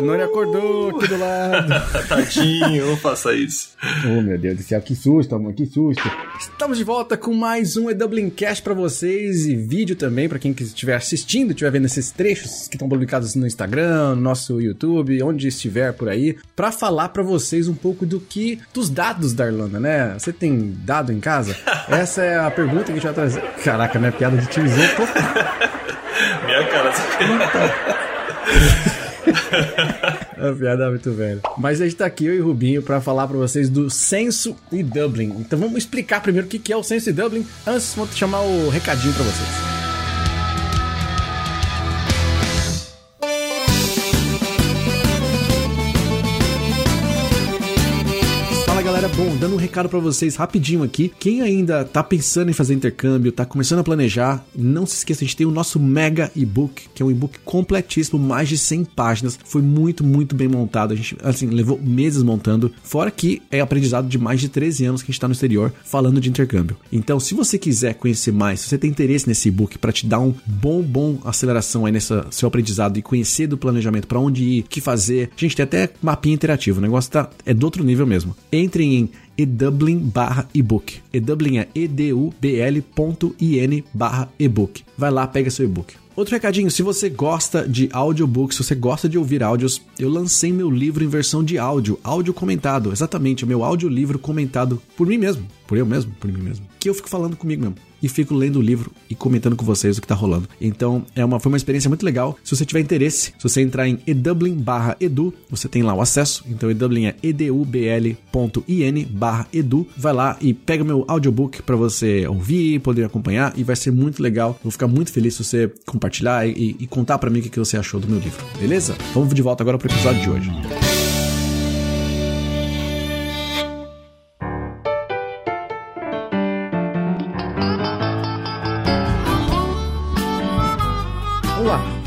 Danone acordou aqui do lado. Tadinho, não faça isso. Oh, meu Deus do céu, que susto, amor, que susto. Estamos de volta com mais um E Cast pra vocês e vídeo também pra quem estiver assistindo, estiver vendo esses trechos que estão publicados no Instagram, no nosso YouTube, onde estiver por aí, pra falar pra vocês um pouco do que, dos dados da Irlanda, né? Você tem dado em casa? Essa é a pergunta que a gente vai trazer. Caraca, minha piada de tiozão. Minha cara, A piada é muito velha. Mas a gente tá aqui, eu e Rubinho, pra falar pra vocês do Censo e Dublin. Então vamos explicar primeiro o que é o Censo e Dublin. Antes, vou chamar o recadinho pra vocês. Bom, dando um recado para vocês rapidinho aqui. Quem ainda tá pensando em fazer intercâmbio, tá começando a planejar, não se esqueça, a gente tem o nosso mega e-book, que é um e-book completíssimo, mais de 100 páginas. Foi muito, muito bem montado. A gente, assim, levou meses montando. Fora que é aprendizado de mais de 13 anos que a gente tá no exterior falando de intercâmbio. Então, se você quiser conhecer mais, se você tem interesse nesse e-book para te dar um bom, bom aceleração aí nesse seu aprendizado e conhecer do planejamento, para onde ir, o que fazer, gente tem até mapinha interativo. O negócio tá, é do outro nível mesmo. Entre em edublin barra ebook. Edublin é edubl.in barra ebook. Vai lá, pega seu e-book. Outro recadinho, se você gosta de audiobooks, se você gosta de ouvir áudios, eu lancei meu livro em versão de áudio, áudio comentado, exatamente, o meu audiolivro comentado por mim mesmo, por eu mesmo, por mim mesmo, que eu fico falando comigo mesmo e fico lendo o livro e comentando com vocês o que tá rolando. Então, é uma, foi uma experiência muito legal. Se você tiver interesse, se você entrar em edublin/edu, você tem lá o acesso. Então, edublin é edubl.in/edu. Vai lá e pega meu audiobook para você ouvir, poder acompanhar e vai ser muito legal. Vou ficar muito feliz se você compartilhar e, e contar para mim o que você achou do meu livro. Beleza? Vamos de volta agora pro episódio de hoje.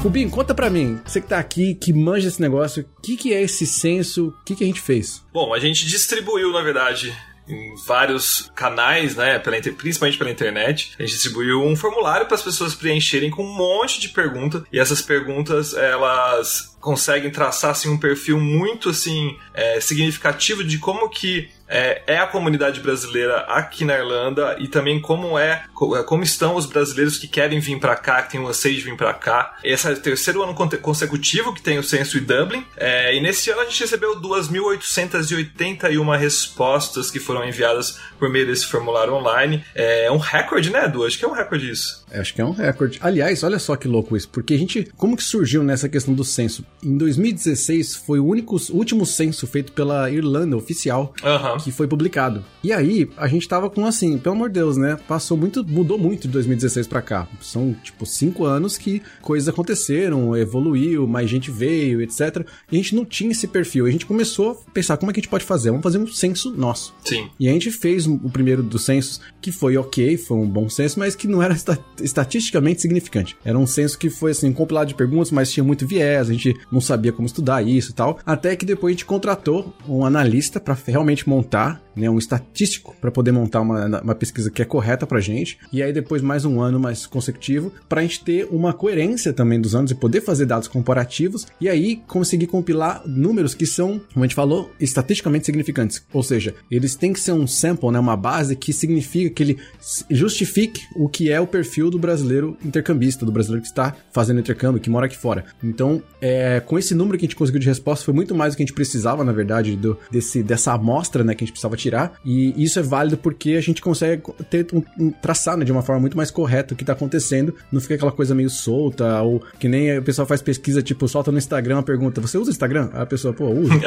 Rubinho, conta pra mim, você que tá aqui, que manja esse negócio, o que, que é esse censo, o que, que a gente fez? Bom, a gente distribuiu, na verdade, em vários canais, né, pela, principalmente pela internet. A gente distribuiu um formulário para as pessoas preencherem com um monte de perguntas e essas perguntas elas conseguem traçar assim, um perfil muito assim é, significativo de como que é, é, a comunidade brasileira aqui na Irlanda e também como é como estão os brasileiros que querem vir para cá, que têm o anseio de vir para cá. Esse é o terceiro ano consecutivo que tem o censo em Dublin é, e nesse ano a gente recebeu 2.881 respostas que foram enviadas por meio desse formulário online. É um recorde, né, Edu? Acho que é um recorde isso. Acho que é um recorde. Aliás, olha só que louco isso, porque a gente, como que surgiu nessa questão do censo? Em 2016 foi o único, o último censo feito pela Irlanda oficial. Uhum que foi publicado. E aí, a gente tava com assim, pelo amor de Deus, né? Passou muito, mudou muito de 2016 para cá. São, tipo, cinco anos que coisas aconteceram, evoluiu, mais gente veio, etc. E a gente não tinha esse perfil. A gente começou a pensar como é que a gente pode fazer. Vamos fazer um censo nosso. Sim. E a gente fez o primeiro dos censos, que foi ok, foi um bom censo, mas que não era estatisticamente significante. Era um censo que foi, assim, compilado de perguntas, mas tinha muito viés, a gente não sabia como estudar isso e tal. Até que depois a gente contratou um analista para realmente montar montar, né, um estatístico para poder montar uma, uma pesquisa que é correta pra gente. E aí depois mais um ano mais consecutivo para a gente ter uma coerência também dos anos e poder fazer dados comparativos e aí conseguir compilar números que são, como a gente falou, estatisticamente significantes. Ou seja, eles têm que ser um sample, né, uma base que significa que ele justifique o que é o perfil do brasileiro intercambista, do brasileiro que está fazendo intercâmbio, que mora aqui fora. Então, é, com esse número que a gente conseguiu de resposta, foi muito mais do que a gente precisava, na verdade, do, desse, dessa amostra, né, que a gente precisava tirar. E isso é válido porque a gente consegue ter um, um traçar né, de uma forma muito mais correta o que está acontecendo. Não fica aquela coisa meio solta, ou que nem o pessoal faz pesquisa, tipo, solta no Instagram a pergunta: você usa Instagram? Aí a pessoa, pô, usa.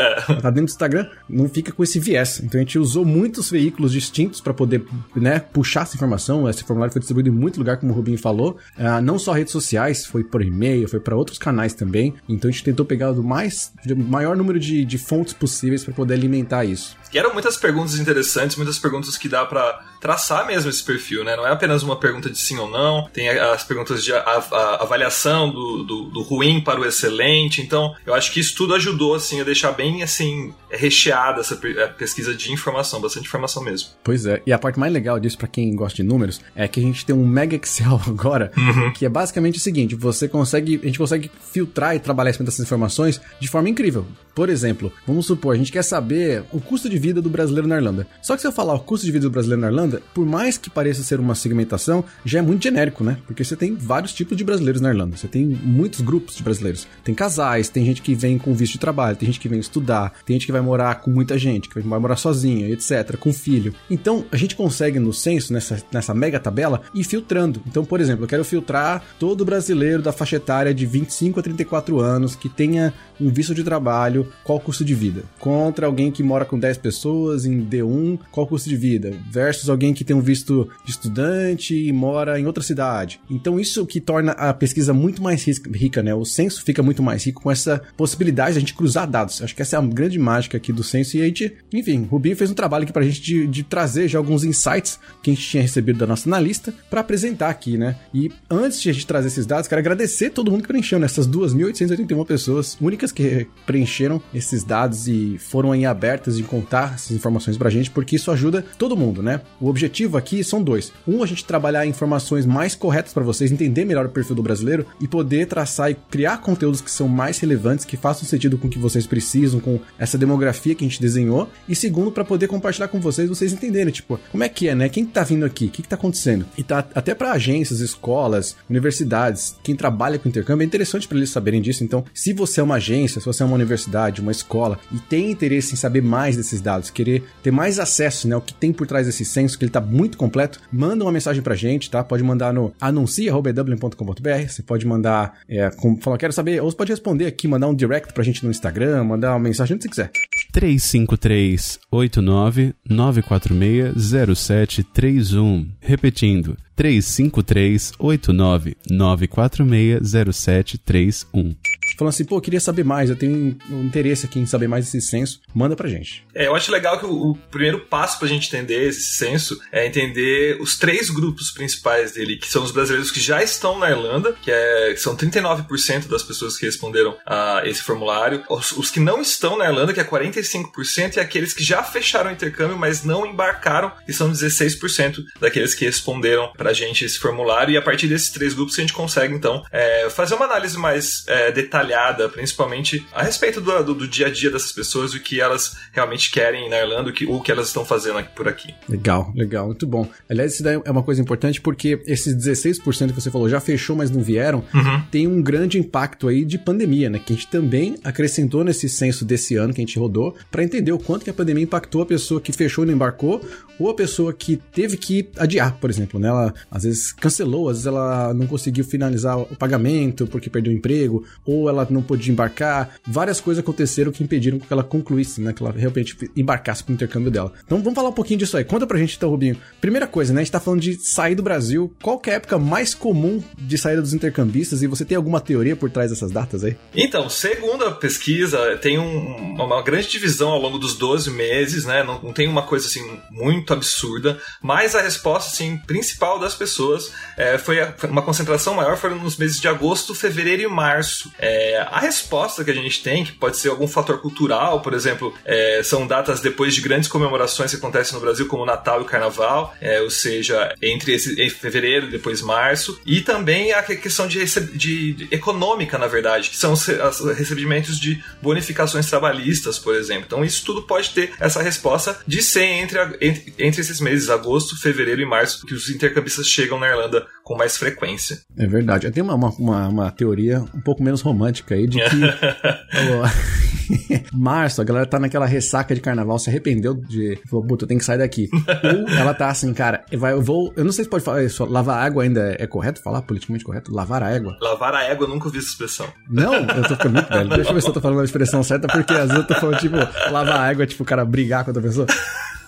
Tá dentro do Instagram, não fica com esse viés. Então a gente usou muitos veículos distintos para poder né, puxar essa informação. Esse formulário foi distribuído em muito lugar, como o Rubinho falou. Uh, não só redes sociais, foi por e-mail, foi para outros canais também. Então a gente tentou pegar o mais, o maior número de, de fontes possíveis para poder alimentar isso. E eram muitas perguntas interessantes, muitas perguntas que dá para traçar mesmo esse perfil, né? Não é apenas uma pergunta de sim ou não, tem as perguntas de avaliação do, do, do ruim para o excelente. Então, eu acho que isso tudo ajudou, assim, a deixar bem, assim, recheada essa pesquisa de informação, bastante informação mesmo. Pois é, e a parte mais legal disso, para quem gosta de números, é que a gente tem um mega Excel agora, uhum. que é basicamente o seguinte: você consegue, a gente consegue filtrar e trabalhar essas informações de forma incrível. Por exemplo, vamos supor, a gente quer saber o custo de vida do brasileiro na Irlanda. Só que se eu falar o custo de vida do brasileiro na Irlanda, por mais que pareça ser uma segmentação, já é muito genérico, né? Porque você tem vários tipos de brasileiros na Irlanda. Você tem muitos grupos de brasileiros. Tem casais, tem gente que vem com visto de trabalho, tem gente que vem estudar, tem gente que vai morar com muita gente, que vai morar sozinha, etc., com filho. Então, a gente consegue no censo, nessa, nessa mega tabela, ir filtrando. Então, por exemplo, eu quero filtrar todo brasileiro da faixa etária de 25 a 34 anos que tenha um visto de trabalho, qual o custo de vida? Contra alguém que mora com 10 pessoas em D1, qual o custo de vida? Versus alguém que tem um visto de estudante e mora em outra cidade. Então isso que torna a pesquisa muito mais rica, né? O censo fica muito mais rico com essa possibilidade de a gente cruzar dados. Acho que essa é a grande mágica aqui do censo e a gente, enfim, Rubinho fez um trabalho aqui pra gente de, de trazer já alguns insights que a gente tinha recebido da nossa analista para apresentar aqui, né? E antes de a gente trazer esses dados, quero agradecer todo mundo que preencheu né? 2.881 pessoas únicas que preencheram esses dados e foram aí abertas de contar essas informações pra gente, porque isso ajuda todo mundo, né? O objetivo aqui são dois. Um, a gente trabalhar informações mais corretas para vocês, entender melhor o perfil do brasileiro e poder traçar e criar conteúdos que são mais relevantes, que façam sentido com o que vocês precisam, com essa demografia que a gente desenhou. E segundo, para poder compartilhar com vocês, vocês entenderem, tipo, como é que é, né? Quem tá vindo aqui? O que, que tá acontecendo? E tá até para agências, escolas, universidades, quem trabalha com intercâmbio, é interessante para eles saberem disso. Então, se você é uma agência, agência, se você é uma universidade, uma escola e tem interesse em saber mais desses dados, querer ter mais acesso, né, o que tem por trás desse censo, que ele tá muito completo, manda uma mensagem pra gente, tá? Pode mandar no anuncia.ew.com.br, você pode mandar, é, com, falar, quero saber, ou você pode responder aqui, mandar um direct pra gente no Instagram, mandar uma mensagem, onde você quiser. 353 89 946 0731. Repetindo, 353 89 946 0731 falando assim, pô, queria saber mais, eu tenho um interesse aqui em saber mais desse censo, manda pra gente. É, eu acho legal que o, o primeiro passo pra gente entender esse censo é entender os três grupos principais dele, que são os brasileiros que já estão na Irlanda, que, é, são 39% das pessoas que responderam a esse formulário, os, os, que não estão na Irlanda, que é 45%, e aqueles que já fecharam o intercâmbio, mas não embarcaram, que são 16% daqueles que responderam pra gente esse formulário, e a partir desses três grupos a gente consegue, então, é, fazer uma análise mais é, detalhada detalhada, principalmente a respeito do, do, do, dia a dia dessas pessoas, o que elas realmente querem na Irlanda, o que, o que elas estão fazendo aqui, por aqui. Legal, legal, muito bom. Aliás, isso daí é uma coisa importante porque esses 16% que você falou já fechou, mas não vieram, uhum. tem um grande impacto aí de pandemia, né? Que a gente também acrescentou nesse censo desse ano que a gente rodou para entender o quanto que a pandemia impactou a pessoa que fechou e não embarcou ou a pessoa que teve que adiar, por exemplo, né? Ela às vezes cancelou, às vezes ela não conseguiu finalizar o pagamento porque perdeu o emprego, ou ela não podia embarcar. Várias coisas aconteceram que impediram que ela concluísse, né? Que ela realmente embarcasse pro intercâmbio dela. Então vamos falar um pouquinho disso aí. Conta pra gente então, Rubinho. Primeira coisa, né? A gente tá falando de sair do Brasil. Qual é a época mais comum de saída dos intercambistas? E você tem alguma teoria por trás dessas datas aí? Então, segundo a pesquisa, tem um, uma grande divisão ao longo dos 12 meses, né? Não, não tem uma coisa assim muito absurda, mas a resposta assim, principal das pessoas é, foi uma concentração maior foram nos meses de agosto, fevereiro e março. É, a resposta que a gente tem, que pode ser algum fator cultural, por exemplo, é, são datas depois de grandes comemorações que acontecem no Brasil, como Natal e Carnaval, é, ou seja, entre esse em fevereiro e depois março, e também a questão de, de, de econômica, na verdade, que são os, os recebimentos de bonificações trabalhistas, por exemplo. Então isso tudo pode ter essa resposta de ser entre, entre entre esses meses, agosto, fevereiro e março, que os intercambistas chegam na Irlanda com mais frequência. É verdade. Tem uma, uma, uma teoria um pouco menos romântica aí de que. março, a galera tá naquela ressaca de carnaval, se arrependeu de. Falou, puta, eu tenho que sair daqui. Ou ela tá assim, cara, vai, eu vou. Eu não sei se pode falar isso. Lavar água ainda é, é correto falar? Politicamente correto? Lavar a égua? Lavar a égua, eu nunca ouvi essa expressão. Não, eu tô ficando muito velho. Deixa eu ver se eu tô falando a expressão certa, porque às vezes eu tô falando, tipo, lavar a égua, tipo, o cara brigar com outra pessoa.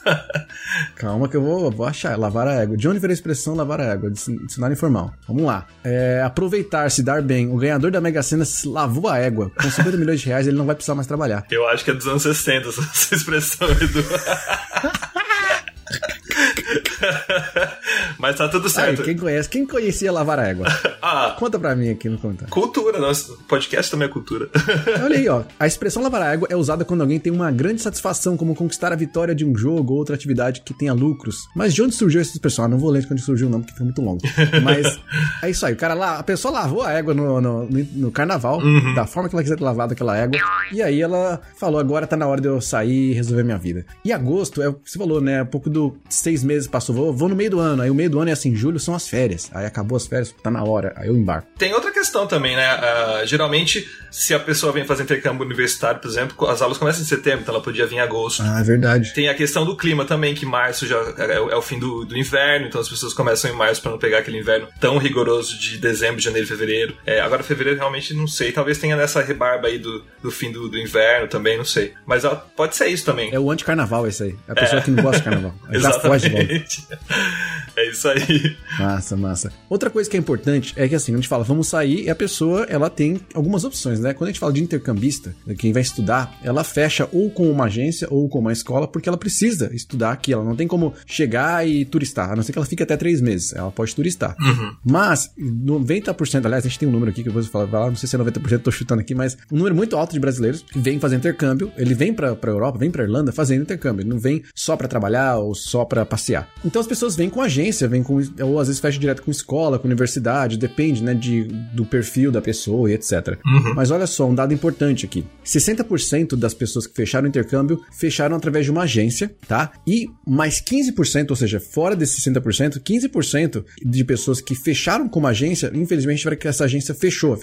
Calma que eu vou, vou achar. Lavar a égua. De onde veio a expressão lavar a égua? Dicionário informal. Vamos lá. É, aproveitar, se dar bem. O ganhador da Mega Sena lavou a égua. Com 50 milhões de reais, ele não vai precisar mais trabalhar. Eu acho que é dos anos 60 essa expressão, Edu. Mas tá tudo certo. Quem conhece? Quem conhecia lavar a égua? ah, Conta pra mim aqui no comentário. Cultura, nosso podcast também é cultura. Olha aí, ó. A expressão lavar a égua é usada quando alguém tem uma grande satisfação, como conquistar a vitória de um jogo ou outra atividade que tenha lucros. Mas de onde surgiu essa expressão? Ah, não vou ler de onde surgiu, não, porque foi muito longo. Mas é isso aí. O cara lá, a pessoa lavou a égua no, no, no carnaval, uhum. da forma que ela quiser ter lavado aquela égua. E aí ela falou: agora tá na hora de eu sair e resolver minha vida. E agosto é o que você falou, né? Um pouco do seis meses passou, vou, vou no meio do ano. Aí o meio do ano é assim, julho são as férias. Aí acabou as férias, tá na hora. Aí eu embarco. Tem outra questão também, né? Uh, geralmente, se a pessoa vem fazer intercâmbio universitário, por exemplo, as aulas começam em setembro, então ela podia vir em agosto. Ah, é verdade. Tem a questão do clima também, que março já é, é o fim do, do, inverno, então as pessoas começam em março para não pegar aquele inverno tão rigoroso de dezembro, janeiro, fevereiro. É, agora, fevereiro, realmente não sei. Talvez tenha nessa rebarba aí do, do fim do, do inverno também, não sei. Mas ó, pode ser isso também. É o anti-carnaval esse aí. É a pessoa é. que não gosta de carnaval. de volta. É isso aí. Massa, massa. Outra coisa que é importante é que assim, a gente fala, vamos sair e a pessoa, ela tem algumas opções, né? Quando a gente fala de intercambista, quem vai estudar, ela fecha ou com uma agência ou com uma escola, porque ela precisa estudar aqui. Ela não tem como chegar e turistar, a não ser que ela fique até três meses. Ela pode turistar. Uhum. Mas, 90%, aliás, a gente tem um número aqui que eu vou falar, não sei se é 90%, tô chutando aqui, mas um número muito alto de brasileiros que vem fazer intercâmbio. Ele vem pra, pra Europa, vem pra Irlanda fazendo intercâmbio. Ele não vem só para trabalhar ou só para passear. Então as pessoas vêm com agência, vêm com. Ou às vezes fecha direto com escola, com universidade, depende, né, de, do perfil da pessoa e etc. Uhum. Mas olha só, um dado importante aqui: 60% das pessoas que fecharam o intercâmbio fecharam através de uma agência, tá? E mais 15%, ou seja, fora desses 60%, 15% de pessoas que fecharam com uma agência, infelizmente, tiveram que essa agência fechou.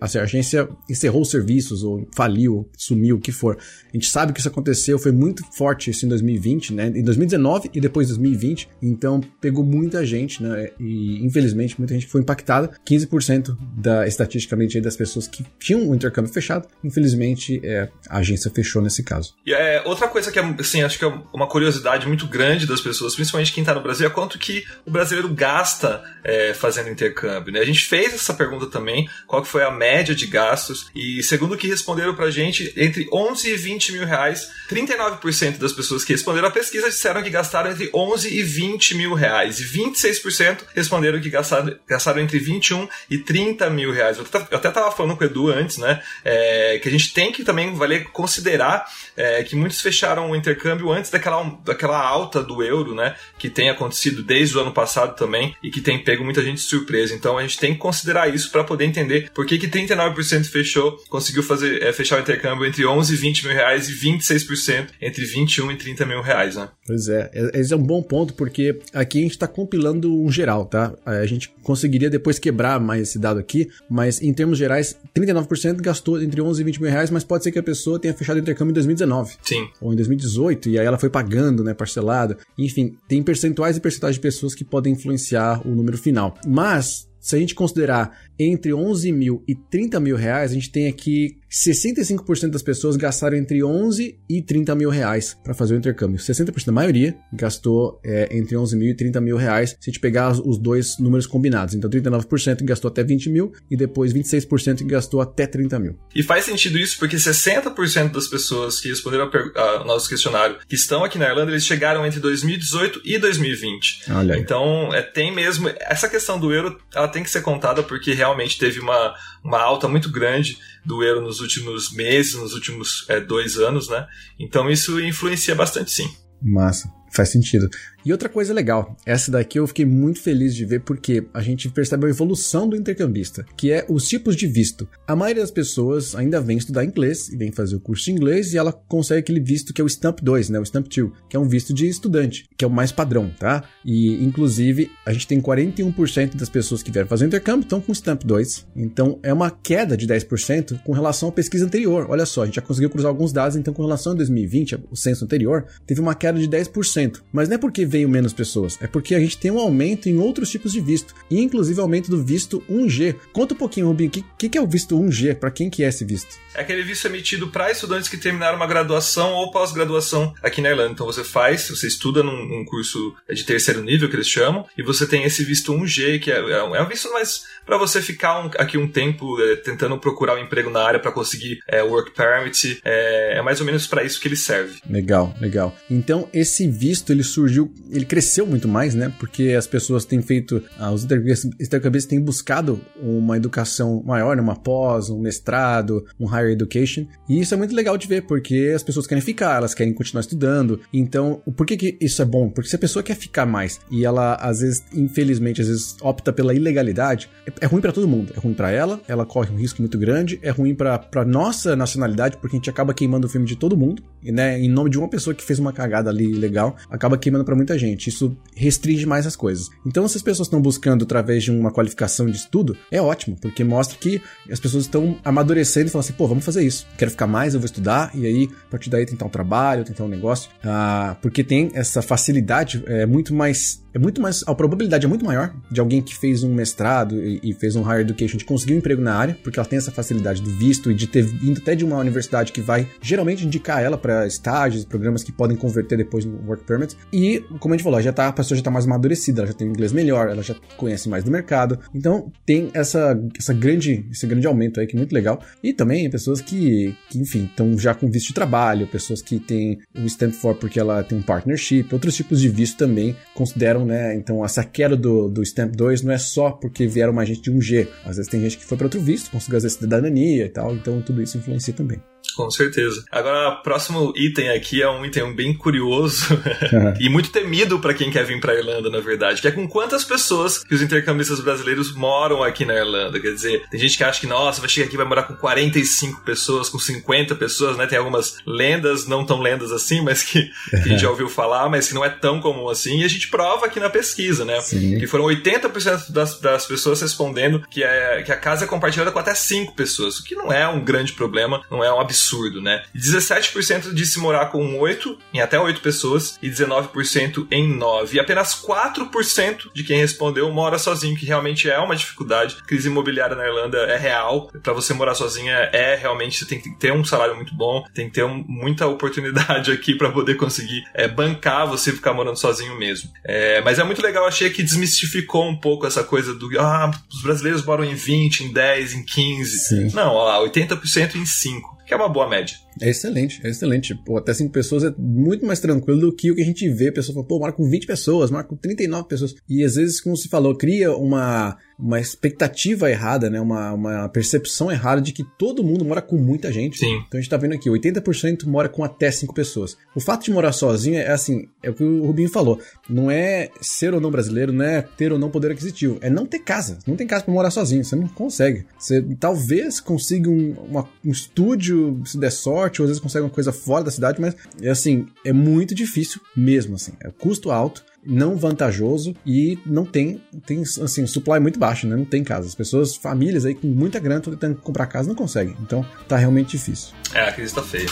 A agência encerrou os serviços, ou faliu, sumiu, o que for. A gente sabe que isso aconteceu, foi muito forte isso em 2020, né? Em 2019 e depois 2020. Então pegou muita gente, né? E infelizmente muita gente foi impactada. 15% da estatisticamente das pessoas que tinham o intercâmbio fechado, infelizmente é, a agência fechou nesse caso. E é, outra coisa que é, assim, acho que é uma curiosidade muito grande das pessoas, principalmente quem está no Brasil, é quanto que o brasileiro gasta é, fazendo intercâmbio. Né? A gente fez essa pergunta também, qual que foi a média de gastos, e segundo o que responderam pra gente, entre 11 e 20 mil reais, 39% das pessoas que responderam a pesquisa disseram que gastaram entre 11 e 20 mil reais, e 26% responderam que gastaram, gastaram entre 21 e 30 mil reais. Eu até estava falando com o Edu antes, né, é, que a gente tem que também valer considerar é, que muitos fecharam o intercâmbio antes daquela, daquela alta do euro, né, que tem acontecido desde o ano passado também e que tem pego muita gente de surpresa. Então a gente tem que considerar isso para poder entender por que, que 39% fechou, conseguiu fazer, é, fechar o intercâmbio entre 11 e 20 mil reais e 26% entre 21 e 30 mil reais, né? Pois é, esse é um bom ponto porque aqui a gente está compilando um geral, tá? A gente conseguiria depois quebrar mais esse dado aqui, mas em termos gerais, 39% gastou entre 11 e 20 mil reais, mas pode ser que a pessoa tenha fechado o intercâmbio em 2019. Sim. Ou em 2018, e aí ela foi pagando, né, parcelado. Enfim, tem percentuais e percentuais de pessoas que podem influenciar o número final. Mas, se a gente considerar entre 11 mil e 30 mil reais, a gente tem aqui 65% das pessoas gastaram entre 11 e 30 mil reais para fazer o intercâmbio. 60% da maioria gastou é, entre 11 mil e 30 mil reais se a gente pegar os dois números combinados. Então 39% gastou até 20 mil e depois 26% gastou até 30 mil. E faz sentido isso porque 60% das pessoas que responderam ao nosso questionário que estão aqui na Irlanda, eles chegaram entre 2018 e 2020. Olha aí. Então é, tem mesmo essa questão do euro, ela tem que ser contada porque realmente teve uma, uma alta muito grande do euro nos últimos meses, nos últimos é, dois anos, né? Então isso influencia bastante sim. Massa, faz sentido. E outra coisa legal, essa daqui eu fiquei muito feliz de ver porque a gente percebe a evolução do intercambista, que é os tipos de visto. A maioria das pessoas ainda vem estudar inglês e vem fazer o curso de inglês e ela consegue aquele visto que é o Stamp 2, né, o Stamp 2, que é um visto de estudante, que é o mais padrão, tá? E inclusive a gente tem 41% das pessoas que vieram fazer o intercâmbio estão com Stamp 2. Então é uma queda de 10% com relação à pesquisa anterior. Olha só, a gente já conseguiu cruzar alguns dados, então com relação a 2020, o censo anterior, teve uma queda de 10% 80%. Mas não é porque veio menos pessoas, é porque a gente tem um aumento em outros tipos de visto, e inclusive aumento do visto 1G. Conta um pouquinho, Rubinho, o que, que, que, é o visto 1G? Para quem que é esse visto? É aquele visto emitido para estudantes que terminaram uma graduação ou pós-graduação aqui na Irlanda. Então você faz, você estuda num, num, curso de terceiro nível, que eles chamam, e você tem esse visto 1G, que é, é um é visto mais para você ficar um, aqui um tempo é, tentando procurar um emprego na área para conseguir é, work permit. É, é mais ou menos para isso que ele serve. Legal, legal. Então esse visto ele surgiu, ele cresceu muito mais, né? Porque as pessoas têm feito, ah, os intercambistas têm buscado uma educação maior, né? uma pós, um mestrado, um higher education. E isso é muito legal de ver, porque as pessoas querem ficar, elas querem continuar estudando. Então, por que, que isso é bom? Porque se a pessoa quer ficar mais e ela, às vezes, infelizmente, às vezes opta pela ilegalidade, é, é ruim para todo mundo. É ruim para ela, ela corre um risco muito grande, é ruim para nossa nacionalidade, porque a gente acaba queimando o filme de todo mundo, né, em nome de uma pessoa que fez uma cagada ali legal, acaba queimando para muita gente. Isso restringe mais as coisas. Então, se as pessoas estão buscando através de uma qualificação de estudo, é ótimo, porque mostra que as pessoas estão amadurecendo e falando assim, pô, vamos fazer isso. Quero ficar mais, eu vou estudar, e aí, a partir daí, tentar um trabalho, tentar um negócio. Ah, porque tem essa facilidade, é muito mais é muito mais. A probabilidade é muito maior de alguém que fez um mestrado e, e, fez um higher education de conseguir um emprego na área, porque ela tem essa facilidade do visto e de ter vindo até de uma universidade que vai geralmente indicar ela para estágios, programas que podem converter depois no work permit. E, como a gente falou, já tá, a pessoa já tá mais amadurecida, ela já tem um inglês melhor, ela já conhece mais do mercado. Então, tem essa, essa grande, esse grande aumento aí que é muito legal. E também pessoas que, que enfim, estão já com visto de trabalho, pessoas que têm o Stamp for porque ela tem um partnership, outros tipos de visto também consideram né? Então essa queda do, do Stamp 2 não é só porque vieram mais gente de 1G. Às vezes tem gente que foi para outro visto, conseguiu às vezes cidadania e tal, então tudo isso influencia também. Com certeza. Agora, o próximo item aqui é um item bem curioso e muito temido para quem quer vir para Irlanda, na verdade, que é com quantas pessoas que os intercambistas brasileiros moram aqui na Irlanda. Quer dizer, tem gente que acha que, nossa, vai chegar aqui vai morar com 45 pessoas, com 50 pessoas, né? Tem algumas lendas, não tão lendas assim, mas que, que a gente já ouviu falar, mas que não é tão comum assim. E a gente prova aqui na pesquisa, né? Sim. Que foram 80% das, das pessoas respondendo que, é, que a casa é compartilhada com até 5 pessoas, o que não é um grande problema, não é um absurdo absurdo, né? 17% disse morar com 8, em até 8 pessoas, e 19% em 9. E apenas 4% de quem respondeu mora sozinho, que realmente é uma dificuldade. A crise imobiliária na Irlanda é real. Para você morar sozinha é realmente, você tem que ter um salário muito bom, tem que ter um, muita oportunidade aqui para poder conseguir é, bancar você ficar morando sozinho mesmo. É, mas é muito legal, achei que desmistificou um pouco essa coisa do ah, os brasileiros moram em 20, em 10, em 15. Sim. Não, ó lá, 80% em 5 que é uma boa média. É excelente, é excelente. Pô, até 5 pessoas é muito mais tranquilo do que o que a gente vê. A pessoa fala, pô, mora com 20 pessoas, mora com 39 pessoas. E às vezes, como se falou, cria uma, uma expectativa errada, né? Uma, uma percepção errada de que todo mundo mora com muita gente. Sim. Então a gente tá vendo aqui, 80% mora com até 5 pessoas. O fato de morar sozinho é assim, é o que o Rubinho falou. Não é ser ou não brasileiro, não é ter ou não poder aquisitivo. É não ter casa. Não tem casa para morar sozinho. Você não consegue. Você talvez consiga um, uma, um estúdio, se der sorte, ou às vezes consegue uma coisa fora da cidade, mas é assim, é muito difícil mesmo, assim. É custo alto não vantajoso e não tem, tem assim, supply muito baixo, né? Não tem casa. As pessoas, famílias aí com muita grana, estão tentando comprar casa, não conseguem. Então, tá realmente difícil. É, a crise tá feia.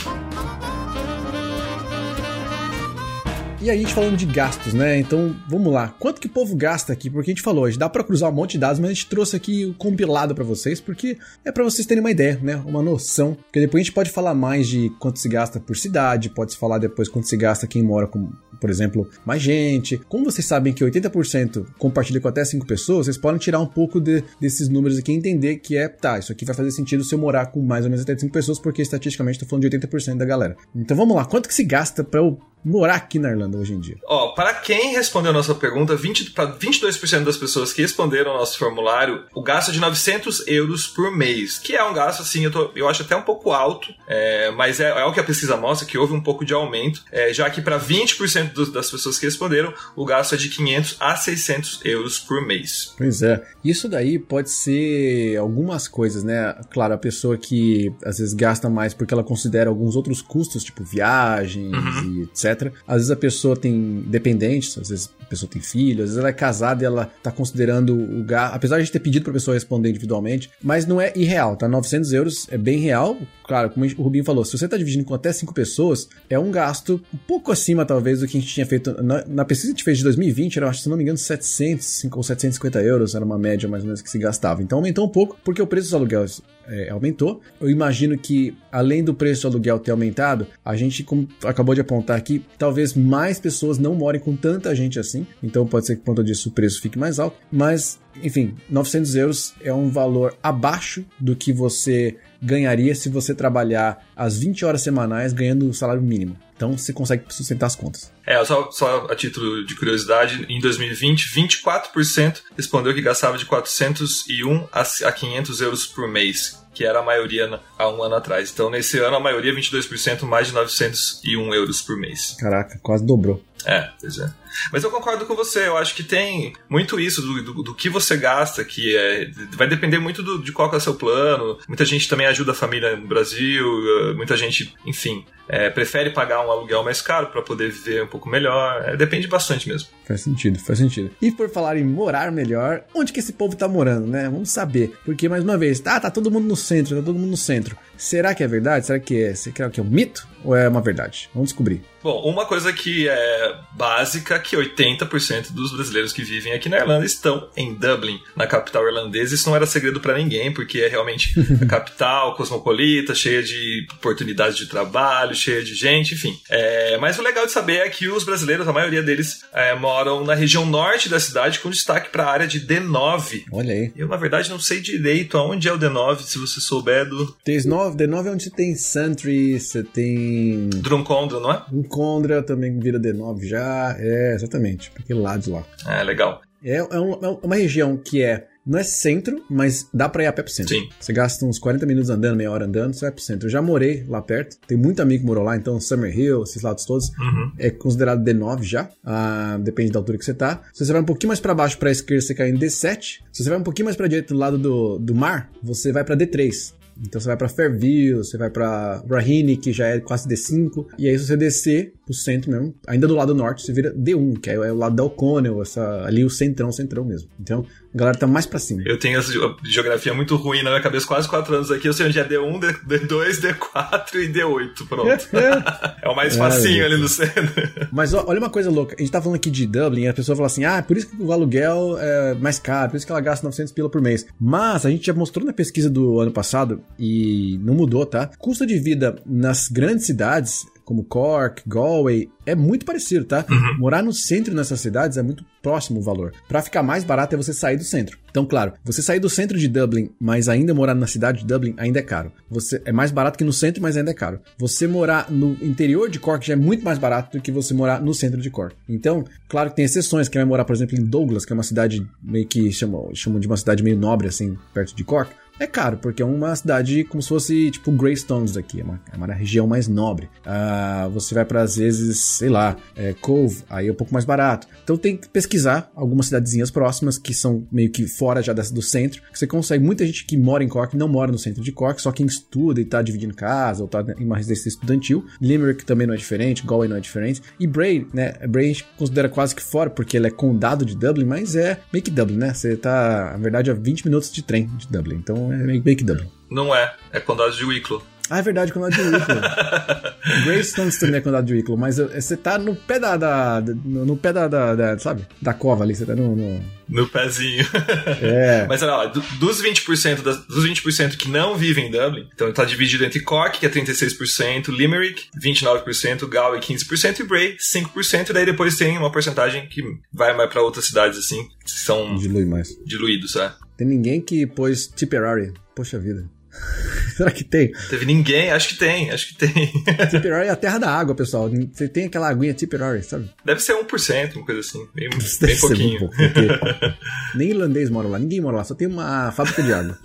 E aí a gente falando de gastos, né? Então, vamos lá. Quanto que o povo gasta aqui? Porque a gente falou, a gente dá para cruzar um monte de dados, mas a gente trouxe aqui o compilado para vocês, porque é para vocês terem uma ideia, né? Uma noção. Porque depois a gente pode falar mais de quanto se gasta por cidade, pode se falar depois quanto se gasta quem mora com por exemplo, mais gente. Como vocês sabem que 80% compartilha com até 5 pessoas, vocês podem tirar um pouco de, desses números aqui e entender que é, tá, isso aqui vai fazer sentido se eu morar com mais ou menos até 5 pessoas, porque estatisticamente estou falando de 80% da galera. Então vamos lá, quanto que se gasta para eu morar aqui na Irlanda hoje em dia? Ó, para quem respondeu a nossa pergunta, 20, para 22% das pessoas que responderam ao nosso formulário, o gasto é de 900 euros por mês, que é um gasto, assim, eu, tô, eu acho até um pouco alto, é, mas é, é, o que a pesquisa mostra, que houve um pouco de aumento, é, já que para 20% do, das pessoas que responderam, o gasto é de 500 a 600 euros por mês. Pois é, isso daí pode ser algumas coisas, né? Claro, a pessoa que às vezes gasta mais porque ela considera alguns outros custos, tipo viagens uhum. e etc etc. Às vezes a pessoa tem dependentes, às vezes a pessoa tem filho, às vezes ela é casada e ela tá considerando o gasto, apesar de a gente ter pedido pra pessoa responder individualmente, mas não é irreal, tá? 900 euros é bem real, claro, como o Rubinho falou, se você tá dividindo com até 5 pessoas, é um gasto um pouco acima, talvez, do que a gente tinha feito, na, na pesquisa que a gente fez de 2020, era, se não me engano, 700 ou 750 euros, era uma média mais ou menos que se gastava, então aumentou um pouco, porque o preço dos aluguéis é, aumentou, eu imagino que, além do preço do aluguel ter aumentado, a gente, como acabou de apontar aqui, talvez mais pessoas não morem com tanta gente assim, então pode ser que por conta disso o preço fique mais alto, mas, enfim, 900 euros é um valor abaixo do que você ganharia se você trabalhar as 20 horas semanais ganhando o salário mínimo. Então você consegue sustentar as contas. É, só, só a título de curiosidade, em 2020, 24% respondeu que gastava de 401 a 500 euros por mês, que era a maioria há um ano atrás. Então, nesse ano, a maioria, 22%, mais de 901 euros por mês. Caraca, quase dobrou. É, pois é. Mas eu concordo com você, eu acho que tem muito isso do, do, do que você gasta, que é, vai depender muito do, de qual é o seu plano. Muita gente também ajuda a família no Brasil, eh, muita gente, enfim, é, prefere pagar um aluguel mais caro para poder viver um pouco melhor. É, depende bastante mesmo. Faz sentido, faz sentido. E por falar em morar melhor, onde que esse povo tá morando, né? Vamos saber. Porque, mais uma vez, tá, tá todo mundo no centro, tá todo mundo no centro. Será que é verdade? Será que é, será que é um mito? Ou é uma verdade? Vamos descobrir. Bom, uma coisa que é básica, que 80% dos brasileiros que vivem aqui na Irlanda estão em Dublin, na capital irlandesa. Isso não era segredo para ninguém, porque é realmente a capital cosmopolita, cheia de oportunidades de trabalho, cheia de gente, enfim. É, mas o legal de saber é que os brasileiros, a maioria deles, é, moram na região norte da cidade, com destaque para a área de D9. Olha aí. Eu, na verdade, não sei direito aonde é o D9, se você souber do... D9, D9 é onde tem Santry, você tem... Drunkondra, não é? Drunkondra também vira D9 já. É, exatamente. Pra aquele lado lá. É, legal. É, é, um, é uma região que é não é centro, mas dá pra ir a pé pro centro. Sim. Você gasta uns 40 minutos andando, meia hora andando, você vai pro centro. Eu já morei lá perto, tem muito amigo que morou lá, então Summerhill, esses lados todos, Uhum. é considerado D9 já, ah, depende da altura que você tá. Se você vai um pouquinho mais pra baixo pra esquerda, você cai em D7. Se você vai um pouquinho mais pra direita do lado do, do mar, você vai pra D3. Então você vai pra Fairview, você vai pra Rahine, que já é quase D5. E aí se você descer pro centro mesmo, ainda do lado norte, você vira D1, que é o lado da O'Connell, essa, ali o centrão, centrão mesmo. Então a galera tá mais pra cima. Eu tenho essa ge- geografia muito ruim na minha cabeça, quase 4 anos aqui. Eu sei onde é D1, D- D2, D4 e D8. Pronto. é o mais É, facinho meu ali no centro. Mas ó, olha uma coisa louca, a gente tá falando aqui de Dublin e a pessoa fala assim, ah, por isso que o aluguel é mais caro, por isso que ela gasta 900 pila por mês. Mas a gente já mostrou na pesquisa do ano passado, e não mudou, tá? Custo de vida nas grandes cidades, como Cork, Galway, é muito parecido, tá? Morar no centro nessas cidades é muito próximo o valor. Pra ficar mais barato é você sair do centro. Então, claro, você sair do centro de Dublin, mas ainda morar na cidade de Dublin, ainda é caro. Você é mais barato que no centro, mas ainda é caro. Você morar no interior de Cork já é muito mais barato do que você morar no centro de Cork. Então, claro que tem exceções. Quem vai morar, por exemplo, em Douglas, que é uma cidade meio que chamam, chamam de uma cidade meio nobre, assim, perto de Cork. É caro, porque é uma cidade como se fosse tipo Greystones daqui, é uma, é uma região mais nobre. Ah, você vai para às vezes, sei lá, é, Cove, aí é um pouco mais barato. Então tem que pesquisar algumas cidadezinhas próximas que são meio que fora já do centro. Você consegue, muita gente que mora em Cork não mora no centro de Cork, só quem estuda e tá dividindo casa ou tá em uma residência estudantil. Limerick também não é diferente, Galway não é diferente. E Bray, né? Bray a gente considera quase que fora, porque ele é condado de Dublin, mas é meio que Dublin, né? Você tá, na verdade, a 20 minutos de trem de Dublin. Então é meio Dublin. Não é, é condado de Wicklow. Ah, é verdade, condado de Wicklow. Greystones também é condado de Wicklow, mas eu- você tá no pé da. da- no, no pé da, da- da- Sabe? Da cova ali, você tá no. no- No pezinho. É. Mas olha lá, do- dos 20%, das, dos 20% que não vivem em Dublin, então tá dividido entre Cork, que é 36%, Limerick, 29%, Galway, 15% e Bray, 5%, e daí depois tem uma porcentagem que vai mais pra outras cidades, assim, que são Dilui mais. diluídos, né? Tem ninguém que pôs Tipperary. Poxa vida. Será que tem? Teve ninguém? Acho que tem, acho que tem. Tipperary é a terra da água, pessoal. Você tem aquela aguinha Tipperary, sabe? Deve ser 1%, uma coisa assim, bem, bem pouquinho. pouco, nem irlandês mora lá, ninguém mora lá, só tem uma fábrica de água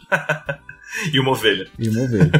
E uma ovelha. e uma ovelha.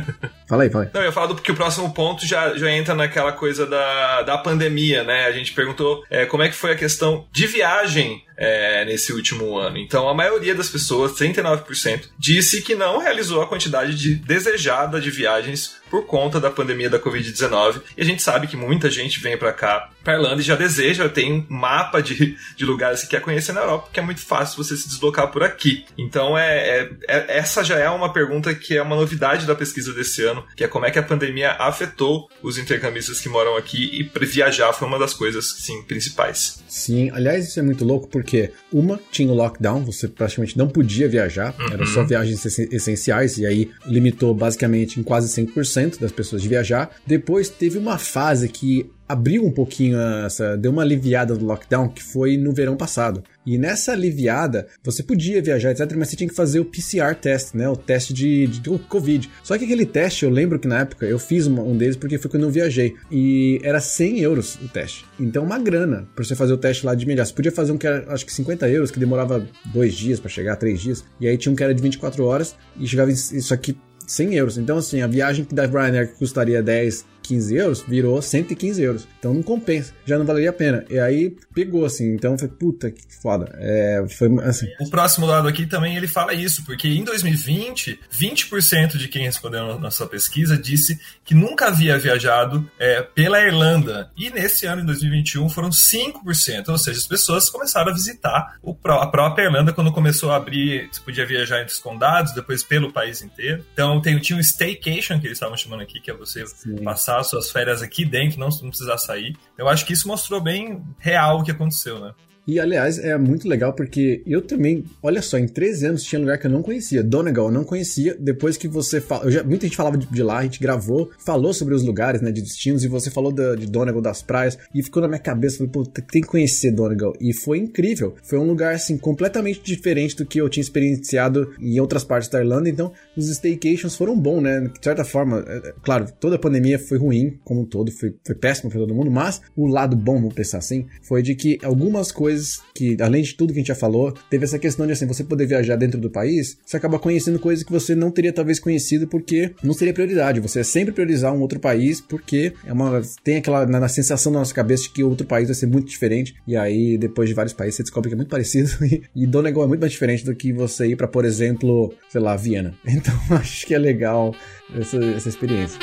Fala aí, fala aí. Não, eu ia falar do, que o próximo ponto já, já entra naquela coisa da, da pandemia, né? A gente perguntou é, como é que foi a questão de viagem é, nesse último ano. Então, a maioria das pessoas, 39%, disse que não realizou a quantidade de, desejada de viagens por conta da pandemia da Covid-19. E a gente sabe que muita gente vem para cá, pra Irlanda, e já deseja, tem um mapa de, de lugares que quer conhecer na Europa, porque é muito fácil você se deslocar por aqui. Então, é, é, é, essa já é uma pergunta que é uma novidade da pesquisa desse ano, que é como é que a pandemia afetou os intercambistas que moram aqui e viajar foi uma das coisas, sim, principais. Sim, aliás, isso é muito louco porque uma tinha o lockdown, você praticamente não podia viajar, uhum. eram só viagens essenciais, e aí limitou basicamente em quase 100% das pessoas de viajar. Depois teve uma fase que abriu um pouquinho essa, deu uma aliviada do lockdown que foi no verão passado. E nessa aliviada, você podia viajar, etc, mas você tinha que fazer o PCR test, né, o teste de, de, de Covid. Só que aquele teste, eu lembro que na época eu fiz uma, um deles porque foi quando eu viajei e era 100 euros o teste. Então uma grana para você fazer o teste lá de imediato. Você podia fazer um que era acho que 50 euros, que demorava dois dias para chegar, três dias. E aí tinha um que era de 24 horas e chegava isso aqui 100 euros. Então, assim, a viagem que da Ryanair custaria 10, 15 euros, virou 115 euros. Então não compensa, já não valeria a pena. E aí pegou assim, então foi puta que foda. É, foi assim. O próximo lado aqui também ele fala isso, porque em 2020, 20% de quem respondeu na sua pesquisa disse que nunca havia viajado é, pela Irlanda. E nesse ano, em 2021, foram 5%. Ou seja, as pessoas começaram a visitar o, a própria Irlanda quando começou a abrir, você podia viajar entre os condados, depois pelo país inteiro. Então tem, tinha um staycation, que eles estavam chamando aqui, que é você Sim. passar passar suas férias aqui dentro, não, não precisar sair. Eu acho que isso mostrou bem real o que aconteceu, né? E, aliás, é muito legal porque eu também, olha só, em 13 anos tinha lugar que eu não conhecia. Donegal eu não conhecia. Depois que você fala. Já, muita gente falava de, de, lá, a gente gravou, falou sobre os lugares, né, de destinos, e você falou da, de Donegal, das praias, e ficou na minha cabeça, falei, pô, tem que conhecer Donegal. E foi incrível. Foi um lugar, assim, completamente diferente do que eu tinha experienciado em outras partes da Irlanda. Então, os staycations foram bons, né? De certa forma, é, é, claro, toda a pandemia foi ruim, como um todo, foi, foi péssimo para todo mundo, mas o lado bom, vamos pensar assim, foi de que algumas coisas coisas que, além de tudo que a gente já falou, teve essa questão de assim, você poder viajar dentro do país, você acaba conhecendo coisas que você não teria talvez conhecido porque não seria prioridade. Você é sempre priorizar um outro país porque é uma tem aquela na, na sensação na nossa cabeça de que outro país vai ser muito diferente e aí depois de vários países você descobre que é muito parecido e, e Donegal é muito mais diferente do que você ir para, por exemplo, sei lá, Viena. Então acho que é legal essa, essa experiência.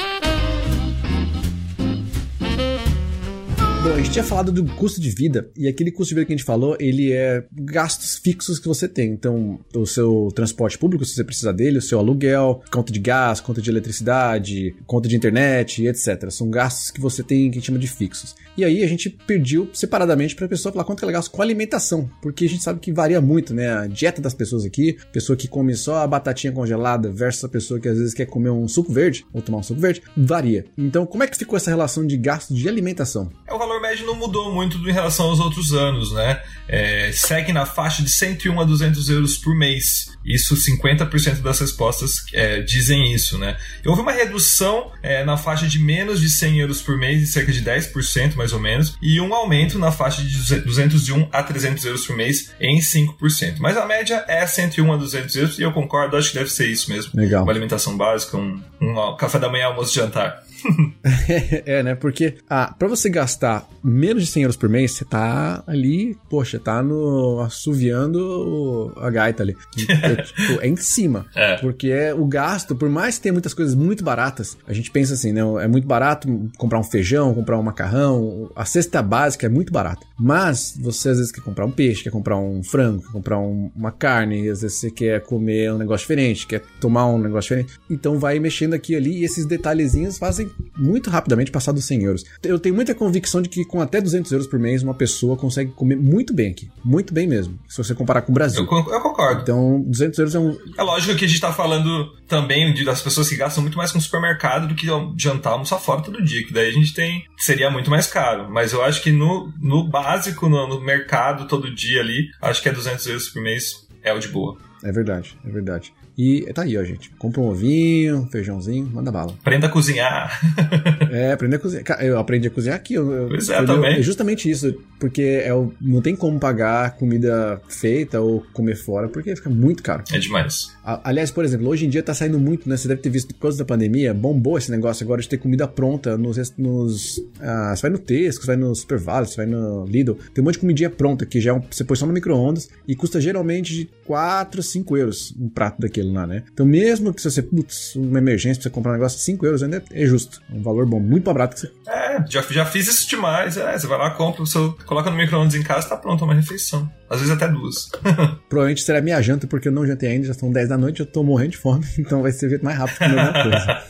Bom, a gente tinha falado do custo de vida, e aquele custo de vida que a gente falou, ele é gastos fixos que você tem. Então, o seu transporte público, se você precisar dele, o seu aluguel, conta de gás, conta de eletricidade, conta de internet, etc. São gastos que você tem que a gente chama de fixos. E aí a gente pediu separadamente para a pessoa falar quanto que ela gasta com alimentação, porque a gente sabe que varia muito, né? A dieta das pessoas aqui, pessoa que come só a batatinha congelada versus a pessoa que às vezes quer comer um suco verde ou tomar um suco verde, varia. Então, como é que ficou essa relação de gasto de alimentação? É o valor valor médio não mudou muito em relação aos outros anos, né? É, segue na faixa de 101 a 200 euros por mês. Isso, 50% das respostas é, dizem isso, né? Houve uma redução é, na faixa de menos de 100 euros por mês, de cerca de 10% mais ou menos, e um aumento na faixa de 201 a 300 euros por mês em 5%. Mas a média é 101 a 200 euros, e eu concordo, acho que deve ser isso mesmo. Legal. Uma alimentação básica, um, um café da manhã, almoço e jantar. é, né? Porque ah, para você gastar menos de 100 euros por mês, você tá ali, poxa, tá no assoviando a gaita ali. É, tipo, é em cima. É. Porque é o gasto, por mais que tenha muitas coisas muito baratas, a gente pensa assim, né? É muito barato comprar um feijão, comprar um macarrão, a cesta básica é muito barata. Mas você às vezes quer comprar um peixe, quer comprar um frango, quer comprar um, uma carne, às vezes você quer comer um negócio diferente, quer tomar um negócio diferente. Então vai mexendo aqui e ali e esses detalhezinhos fazem muito rapidamente passar dos 100 euros. Eu tenho muita convicção de que com até 200 euros por mês, uma pessoa consegue comer muito bem aqui. Muito bem mesmo. Se você comparar com o Brasil. Eu, eu concordo. Então, 200 euros é um. É lógico que a gente tá falando também das pessoas que gastam muito mais com supermercado do que jantar, almoçar fora todo dia. Que daí a gente tem. Seria muito mais caro. Mas eu acho que no, no básico, no, no mercado todo dia ali, acho que é 200 euros por mês é o de boa. É verdade, é verdade. E tá aí, ó, gente. Compra um ovinho, um feijãozinho, manda bala. Aprenda a cozinhar. é, aprenda a cozinhar. Eu aprendi a cozinhar aqui. Eu, pois é, eu, também. É justamente isso, porque é, não tem como pagar comida feita ou comer fora, porque fica muito caro. É demais. Aliás, por exemplo, hoje em dia tá saindo muito, né? Você deve ter visto por causa da pandemia, bombou esse negócio agora de ter comida pronta nos. nos ah, você vai no Tesco, você vai no Super Vale, você vai no Lidl, tem um monte de comidinha pronta que já é um, você põe só no micro-ondas e custa geralmente de 4, 5 euros um prato daquele lá, né? Então, mesmo que você, putz, uma emergência você comprar um negócio de 5 euros, ainda é justo. É um valor bom, muito mais barato que você. É, já, já fiz isso demais. É, você vai lá, compra, você coloca no micro-ondas em casa, tá pronto, uma refeição. Às vezes até duas. Provavelmente será minha janta, porque eu não jantei ainda, já são 10 da noite, eu tô morrendo de fome, então vai ser mais rápido que a mesma coisa.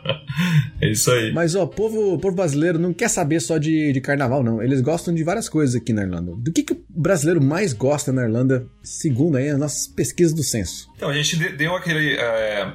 é isso aí. Mas, ó, povo, povo brasileiro não quer saber só de, de carnaval, não. Eles gostam de várias coisas aqui na Irlanda. Do que, que o brasileiro mais gosta na Irlanda, segundo aí as nossas pesquisas do censo? Então, a gente deu aquele. É,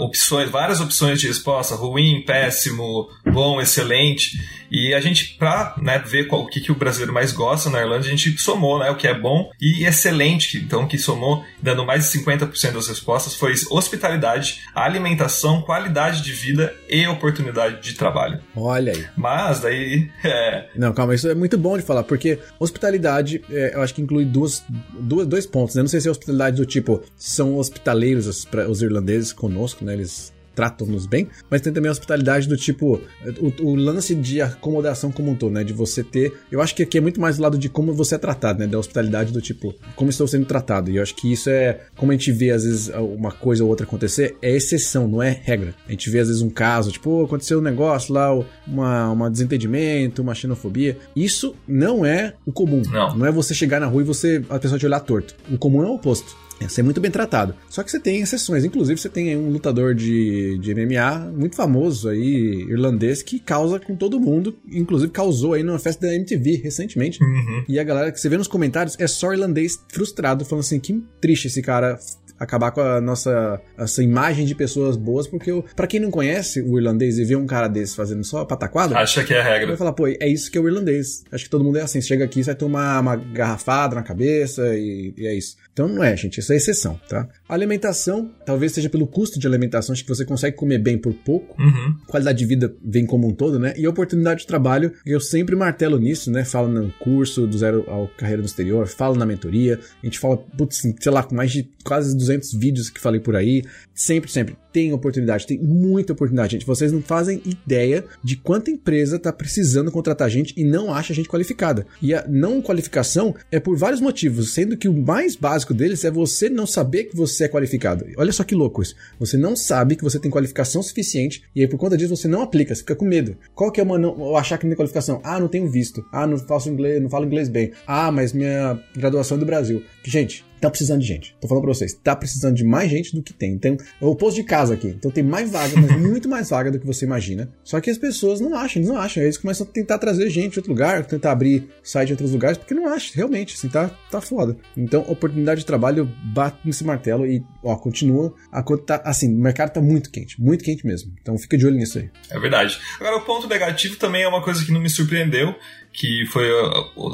opções, várias opções de resposta: ruim, péssimo, bom, excelente. E a gente, pra né, ver qual, o que, que o brasileiro mais gosta na Irlanda, a gente somou né, o que é bom e excelente. Então, o que somou, dando mais de 50% das respostas, foi hospitalidade, alimentação, qualidade de vida e oportunidade de trabalho. Olha aí. Mas daí. É... Não, calma, isso é muito bom de falar, porque hospitalidade, é, eu acho que inclui duas, duas, dois pontos. Né? Não sei se é hospitalidade do tipo, são hospitaleiros os, os irlandeses conosco, né? Eles tratam-nos bem, mas tem também a hospitalidade do tipo, o, o, lance de acomodação como um todo, né? De você ter. Eu acho que aqui é muito mais do lado de como você é tratado, né? Da hospitalidade do tipo, como estou sendo tratado. E eu acho que isso é, como a gente vê às vezes uma coisa ou outra acontecer, é exceção, não é regra. A gente vê às vezes um caso, tipo, aconteceu um negócio lá, uma, uma desentendimento, uma xenofobia. Isso não é o comum. Não. Não é você chegar na rua e você a pessoa te olhar torto. O comum é o oposto. É ser muito bem tratado. Só que você tem exceções. Inclusive, você tem um lutador de, de MMA muito famoso aí, irlandês, que causa com todo mundo. Inclusive, causou aí numa festa da MTV recentemente. Uhum. E a galera que você vê nos comentários é só irlandês frustrado, falando assim: que triste esse cara acabar com a nossa essa imagem de pessoas boas, porque para quem não conhece o irlandês e vê um cara desse fazendo só pataquada, acha que é a regra. Vai falar, pô, é isso que é o irlandês. Acho que todo mundo é assim, você chega aqui, você vai tomar uma garrafada na cabeça e, e é isso. Então não é, gente, isso é exceção, tá? A alimentação, talvez seja pelo custo de alimentação, acho que você consegue comer bem por pouco. Uhum. Qualidade de vida vem como um todo, né? E a oportunidade de trabalho, eu sempre martelo nisso, né? Falo no curso do zero ao carreira no exterior, falo na mentoria, a gente fala, putz, sei lá, com mais de quase 200 vídeos que falei por aí, sempre, sempre tem oportunidade, tem muita oportunidade, gente. Vocês não fazem ideia de quanta empresa está precisando contratar gente e não acha gente qualificada. E a não qualificação é por vários motivos, sendo que o mais básico deles é você não saber que você é qualificado. Olha só que louco isso. Você não sabe que você tem qualificação suficiente e aí por conta disso você não aplica, você fica com medo. Qual que é uma não, achar que não tem qualificação? Ah, não tenho visto. Ah, não faço inglês, não falo inglês bem. Ah, mas minha graduação é do Brasil. Gente, tá precisando de gente. Tô falando pra vocês, tá precisando de mais gente do que tem. Então, é o oposto de casa aqui. Então tem mais vaga, mas muito mais vaga do que você imagina. Só que as pessoas não acham, eles não acham. Aí eles começam a tentar trazer gente de outro lugar, tentar abrir site em outros lugares, porque não acham, realmente, assim, tá, tá foda. Então, oportunidade de trabalho, bate nesse martelo e, ó, continua. A tá, assim, o mercado tá muito quente, muito quente mesmo. Então fica de olho nisso aí. É verdade. Agora, o ponto negativo também é uma coisa que não me surpreendeu, que foi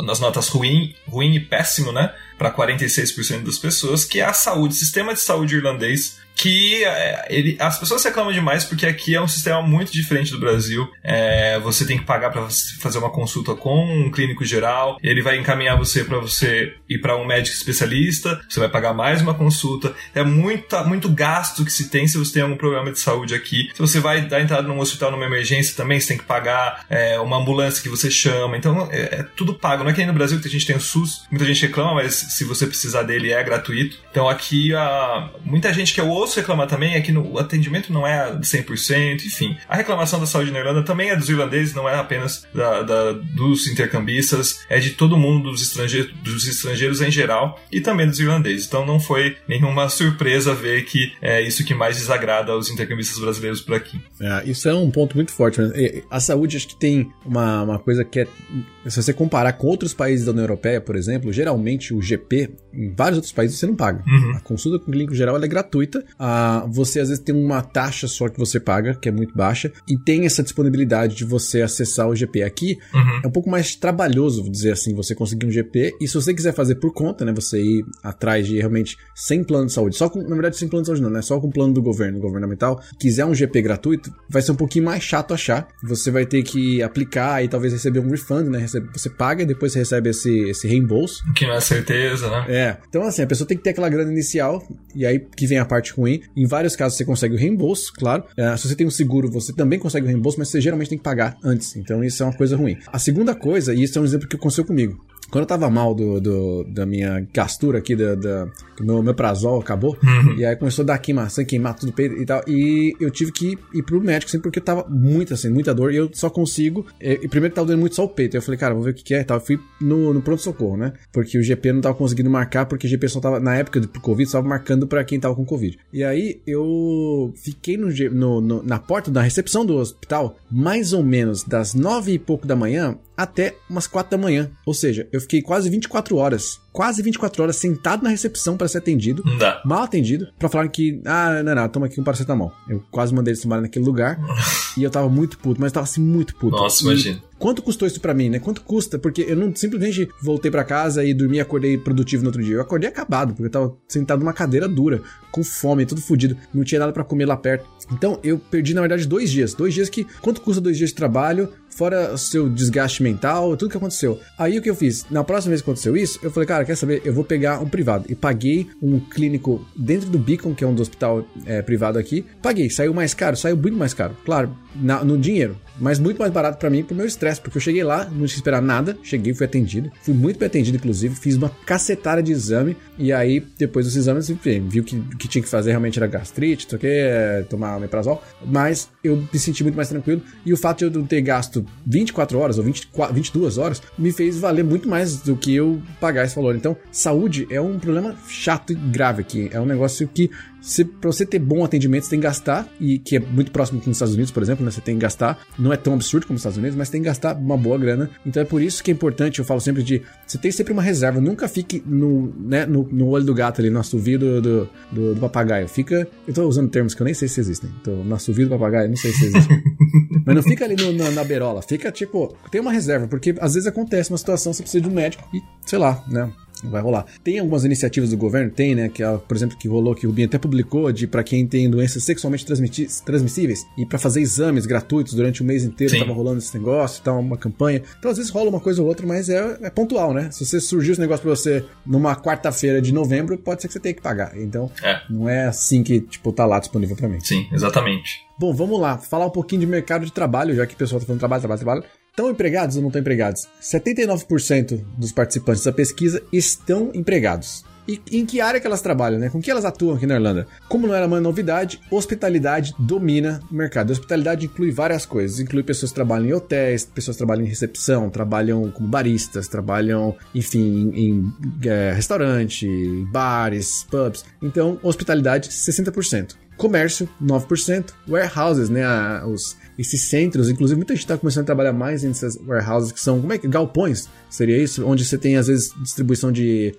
nas notas ruim, ruim e péssimo, né? Para 46% das pessoas, que é a saúde, sistema de saúde irlandês que é, ele, as pessoas reclamam demais porque aqui é um sistema muito diferente do Brasil. É, você tem que pagar para fazer uma consulta com um clínico geral, ele vai encaminhar você para você ir para um médico especialista, você vai pagar mais uma consulta. É muita, muito gasto que se tem se você tem algum problema de saúde aqui. Se você vai dar entrada num hospital numa emergência também, você tem que pagar é, uma ambulância que você chama. Então é, é, tudo pago. Não é que aí no Brasil que a gente tem o SUS, muita gente reclama, mas se você precisar dele é gratuito. Então aqui a, muita gente que é o posso reclamar também é que no, o atendimento não é 100%, enfim. A reclamação da saúde na Irlanda também é dos irlandeses, não é apenas da, da, dos intercambistas, é de todo mundo, dos estrangeiros, dos estrangeiros em geral e também dos irlandeses. Então não foi nenhuma surpresa ver que é isso que mais desagrada aos intercambistas brasileiros por aqui. É, isso é um ponto muito forte. Né? A saúde acho que tem uma, uma coisa que é. Se você comparar com outros países da União Europeia, por exemplo, geralmente o GP, em vários outros países você não paga. Uhum. A consulta com o clínico geral é gratuita uh, você às vezes tem uma taxa só que você paga, que é muito baixa, e tem essa disponibilidade de você acessar o GP. Aqui uhum. é um pouco mais trabalhoso, vou dizer assim, você conseguir um GP, e se você quiser fazer por conta, né, você ir atrás de realmente sem plano de saúde, só com, na verdade sem plano de saúde não, né, só com plano do governo, governamental, quiser um GP gratuito, vai ser um pouquinho mais chato achar, você vai ter que aplicar e talvez receber um refund, né, você paga e depois você recebe esse, esse reembolso. Que não é certeza, né? É, então assim, a pessoa tem que ter aquela grana inicial, e aí que vem a parte ruim, em vários casos você consegue o reembolso, claro, é, se você tem um seguro, você também consegue o reembolso, mas você geralmente tem que pagar antes, então isso é uma coisa ruim. A segunda coisa, e isso é um exemplo que aconteceu comigo, quando eu tava mal do, do da minha gastura aqui, da, meu, meu prazol acabou, uhum. e aí começou a dar queimação, queimar tudo o peito e tal, e eu tive que ir pro médico, assim, porque eu tava muito, assim, muita dor, e eu só consigo, e, e primeiro tava doendo muito só o peito, eu falei, cara, vou ver o que, que é e tal, eu fui no, no pronto-socorro, né, porque o GP não tava conseguindo marcar, porque o GP só tava, na época do Covid, só tava marcando pra quem tava com Covid. E aí eu fiquei no, no, no na porta da recepção do hospital, mais ou menos das nove e pouco da manhã até umas 4 da manhã. Ou seja, eu fiquei quase 24 horas quase 24 horas sentado na recepção para ser atendido, mal atendido, para falar que, ah, não, não, toma aqui um paracetamol. Eu quase mandei eles tomarem naquele lugar e eu tava muito puto, mas tava assim muito puto. Nossa, imagina. Quanto custou isso para mim, né? Quanto custa? Porque eu não simplesmente voltei para casa e dormi e acordei produtivo no outro dia. Eu acordei acabado, porque eu tava sentado numa cadeira dura, com fome, tudo fodido, não tinha nada para comer lá perto. Então eu perdi, na verdade, dois dias. Dois dias que. Quanto custa dois dias de trabalho? Fora o seu desgaste mental, tudo que aconteceu. Aí o que eu fiz? Na próxima vez que aconteceu isso, eu falei, cara, quer saber? Eu vou pegar um privado. E paguei um clínico dentro do Beacon, que é um do hospital é, privado aqui. Paguei, saiu mais caro, saiu muito mais caro. Claro, na, no dinheiro mas muito mais barato para mim pro meu estresse, porque eu cheguei lá, não tinha que esperar nada, cheguei, fui atendido, fui muito bem atendido, inclusive, fiz uma cacetada de exame, e aí, depois dos exames, enfim, viu que que tinha que fazer realmente era gastrite, não sei tomar omeprazol, mas eu me senti muito mais tranquilo, e o fato de eu ter gasto 24 horas ou 24, 22 horas me fez valer muito mais do que eu pagar esse valor. Então, saúde é um problema chato e grave aqui, é um negócio que se, pra você ter bom atendimento, você tem que gastar, e que é muito próximo com os Estados Unidos, por exemplo, né? Você tem que gastar, não é tão absurdo como os Estados Unidos, mas tem que gastar uma boa grana. Então é por isso que é importante, eu falo sempre de, você tem sempre uma reserva, nunca fique no, né, no, no olho do gato ali, no assovio do, do, do, do, papagaio. Fica, eu tô usando termos que eu nem sei se existem, então, no assovio do papagaio, não sei se existem. mas não fica ali no, na, na berola, fica tipo, tem uma reserva, porque às vezes acontece uma situação, você precisa de um médico e, sei lá, né? Vai rolar. Tem algumas iniciativas do governo, tem, né? Que, por exemplo, que rolou, que o Rubinho até publicou, de para quem tem doenças sexualmente transmissíveis e para fazer exames gratuitos durante o mês inteiro, Sim. tava rolando esse negócio, tá uma campanha. Então, às vezes rola uma coisa ou outra, mas é, é pontual, né? Se você surgiu esse negócio pra você numa quarta-feira de novembro, pode ser que você tenha que pagar. Então, é. não é assim que, tipo, tá lá disponível para mim. Sim, exatamente. Bom, vamos lá, falar um pouquinho de mercado de trabalho, já que o pessoal tá falando trabalho, trabalho, trabalho. Estão empregados ou não estão empregados? 79% dos participantes da pesquisa estão empregados. E em que área que elas trabalham, né? Com que elas atuam aqui na Irlanda? Como não era uma novidade, hospitalidade domina o mercado. A hospitalidade inclui várias coisas. Inclui pessoas que trabalham em hotéis, pessoas que trabalham em recepção, trabalham como baristas, trabalham, enfim, em, em é, restaurante, bares, pubs. Então, hospitalidade, 60% comércio, 9%, warehouses, né, os, esses centros, inclusive muita gente está começando a trabalhar mais nessas warehouses que são, como é que, galpões, seria isso? Onde você tem, às vezes, distribuição de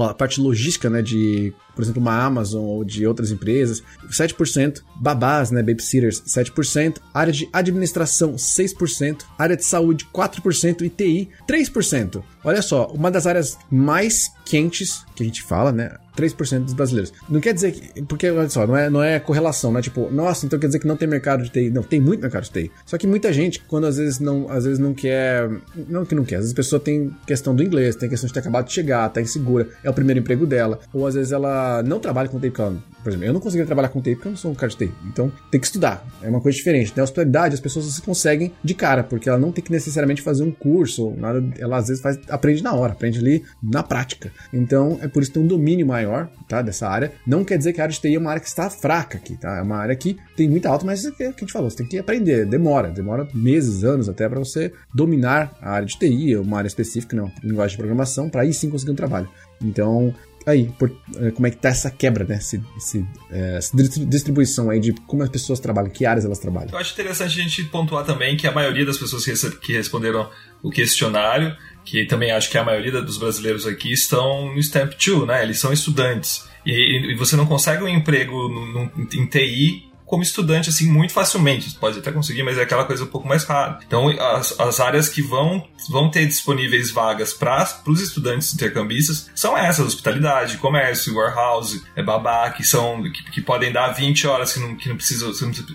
a parte logística, né, de, por exemplo, uma Amazon ou de outras empresas, 7%, babás, né, babysitters, 7%, área de administração, 6%, área de saúde, 4% e TI, 3%. Olha só, uma das áreas mais quentes que a gente fala, né, 3% dos brasileiros. Não quer dizer que. Porque, olha só, não é, não é correlação, não é tipo, nossa, então quer dizer que não tem mercado de TI. Não, tem muito mercado de TI. Só que muita gente, quando às vezes não, às vezes não quer. Não que não quer, às vezes a pessoa tem questão do inglês, tem questão de ter acabado de chegar, tá insegura, é o primeiro emprego dela. Ou às vezes ela não trabalha com TI, porque ela, por exemplo, eu não conseguiria trabalhar com TI porque eu não sou um cara de TI. Então tem que estudar. É uma coisa diferente. Na hospitalidade, as pessoas se conseguem de cara, porque ela não tem que necessariamente fazer um curso, nada. Ela às vezes faz, aprende na hora, aprende ali na prática. Então é por isso que tem um domínio maior, tá? Dessa essa área. Não quer dizer que a área de TI é uma área que está fraca aqui, tá? É uma área que tem muita alta, mas é o que a gente falou, você tem que aprender, demora, demora meses, anos até para você dominar a área de TI, uma área específica, não, linguagem de programação, para aí sim conseguir um trabalho. Então, aí, por, é, como é que tá essa quebra, né? Esse, esse, é, essa distribuição aí de como as pessoas trabalham, que áreas elas trabalham. Eu acho interessante a gente pontuar também que a maioria das pessoas que responderam o questionário, que também acho que a maioria dos brasileiros aqui estão no Stamp 2, né? Eles são estudantes. E, e você não consegue um emprego no, no, em TI como estudante, assim, muito facilmente. Você pode até conseguir, mas é aquela coisa um pouco mais rara. Então, as, as áreas que vão, vão ter disponíveis vagas para os estudantes intercambistas são essas: hospitalidade, comércio, warehouse, é babá, que são que, que, podem dar 20 horas que não, que não precisa,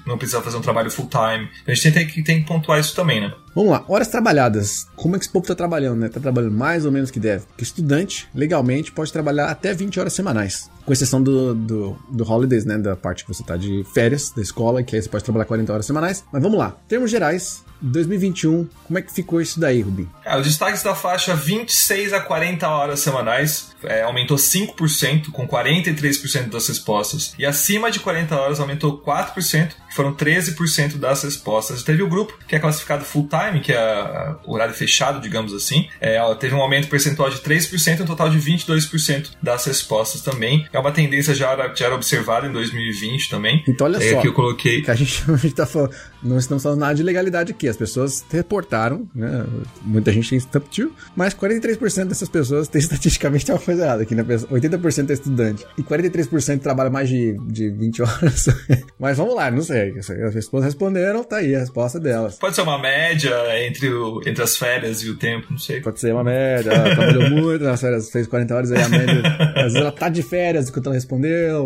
não precisa fazer um trabalho full time. A gente tem que, tem que pontuar isso também, né? Vamos lá, horas trabalhadas. Como é que esse povo está trabalhando, né? Tá trabalhando mais ou menos que deve. Porque estudante, legalmente, pode trabalhar até 20 horas semanais. Com exceção do, do, do holidays, né? Da parte que você tá de férias da escola, que aí você pode trabalhar 40 horas semanais. Mas vamos lá. Termos gerais, 2021, como é que ficou isso daí, Rubi? É, os destaques da faixa 26 a 40 horas semanais é, aumentou 5%, com 43% das respostas. E acima de 40 horas aumentou 4%, que foram 13% das respostas. Teve o grupo que é classificado full time, que é o horário fechado, digamos assim. É, teve um aumento percentual de 3% e um total de 22% das respostas também. É uma tendência já era, já era observada em 2020 também. Então olha é, só, que eu coloquei... que a gente, a gente tá falando, não estamos falando nada de legalidade aqui. As pessoas reportaram, né? muita gente tem Stump mas 43% dessas pessoas tem estatisticamente uma coisa errada aqui, né? 80% é estudante e 43% trabalha mais de, de 20 horas. mas vamos lá, não sei. As pessoas responderam, tá aí a resposta delas. Pode ser uma média entre, o, entre as férias e o tempo, não sei. Pode ser uma média, ela trabalhou muito nas férias, fez 40 horas, aí a média. Às vezes ela tá de férias enquanto ela respondeu.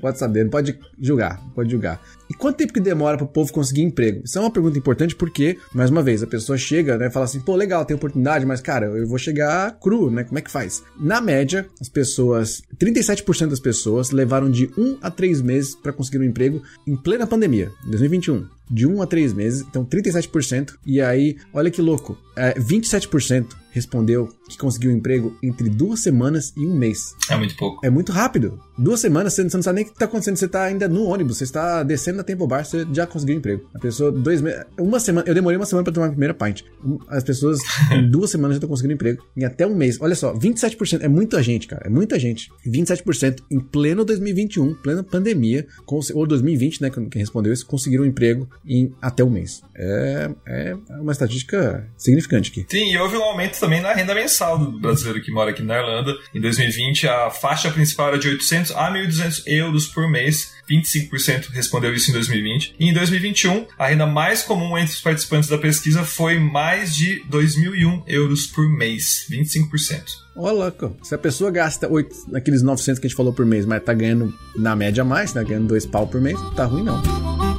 pode saber, não pode julgar, pode julgar. E quanto tempo que demora para o povo conseguir emprego? Isso é uma pergunta importante porque, mais uma vez, a pessoa chega, né, fala assim, pô, legal, tem oportunidade, mas cara, eu vou chegar cru, né? Como é que faz? Na média, as pessoas, 37% das pessoas levaram de 1 a 3 meses para conseguir um emprego em plena pandemia, 2021 de 1 a 3 meses, então 37%. E aí, olha que louco, é, 27% respondeu que conseguiu um emprego entre duas semanas e um mês. É muito pouco. É muito rápido. Duas semanas, você não sabe nem o que está acontecendo. Você está ainda no ônibus, você está descendo na Tempo Bar, você já conseguiu um emprego. A pessoa, dois meses. Uma semana, eu demorei uma semana para tomar a primeira pint. As pessoas, em duas semanas, já estão conseguindo um emprego. Em até um mês. Olha só, 27%. É muita gente, cara. É muita gente. 27% em pleno 2021, plena pandemia, ou 2020, né? Quem respondeu isso, conseguiram um emprego em até um mês. É, é uma estatística significante aqui. Sim, e houve um aumento também na renda mensal do brasileiro que mora aqui na Irlanda. Em 2020, a faixa principal era de 800 a 1.200 euros por mês. 25% respondeu isso em 2020. E em 2021, a renda mais comum entre os participantes da pesquisa foi mais de 2.001 euros por mês. 25%. Ó, louco. Se a pessoa gasta 8, aqueles 900 que a gente falou por mês, mas tá ganhando na média mais, tá ganhando 2 pau por mês, tá ruim não.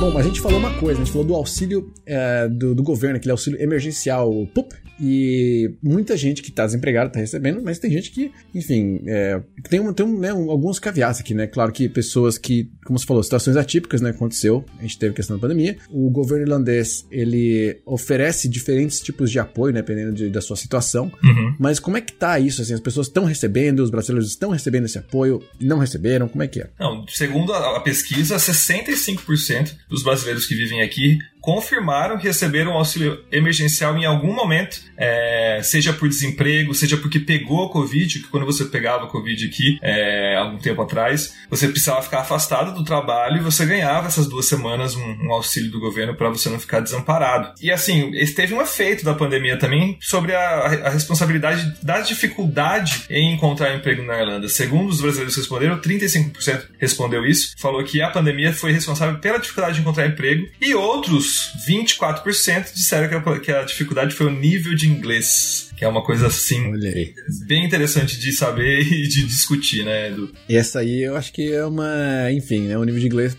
Bom, a gente falou uma coisa, a gente falou do auxílio é, do, do, governo, aquele auxílio emergencial PUP, e muita gente que está desempregada está recebendo, mas tem gente que, enfim, é, tem, tem né, alguns caveados aqui, né? Claro que pessoas que, como você falou, situações atípicas, né? Aconteceu, a gente teve questão da pandemia. O governo irlandês, ele oferece diferentes tipos de apoio, né? Dependendo de, da sua situação. Uhum. Mas como é que tá isso? Assim, as pessoas estão recebendo, os brasileiros estão recebendo esse apoio, não receberam? Como é que é? Não, segundo a, a pesquisa, 65% dos brasileiros que vivem aqui confirmaram que receberam auxílio emergencial em algum momento, é, seja por desemprego, seja porque pegou a Covid, que quando você pegava a Covid aqui, é, algum tempo atrás, você precisava ficar afastado do trabalho e você ganhava essas duas semanas um, um auxílio do governo para você não ficar desamparado. E assim, teve um efeito da pandemia também sobre a, a responsabilidade da dificuldade em encontrar emprego na Irlanda. Segundo os brasileiros que responderam, 35% respondeu isso, falou que a pandemia foi responsável pela dificuldade de encontrar emprego, e outros 24% disseram que a, que a dificuldade foi o nível de inglês. Que é uma coisa assim bem interessante de saber e de discutir, né, Edu? E essa aí eu acho que é uma. Enfim, né? O nível de inglês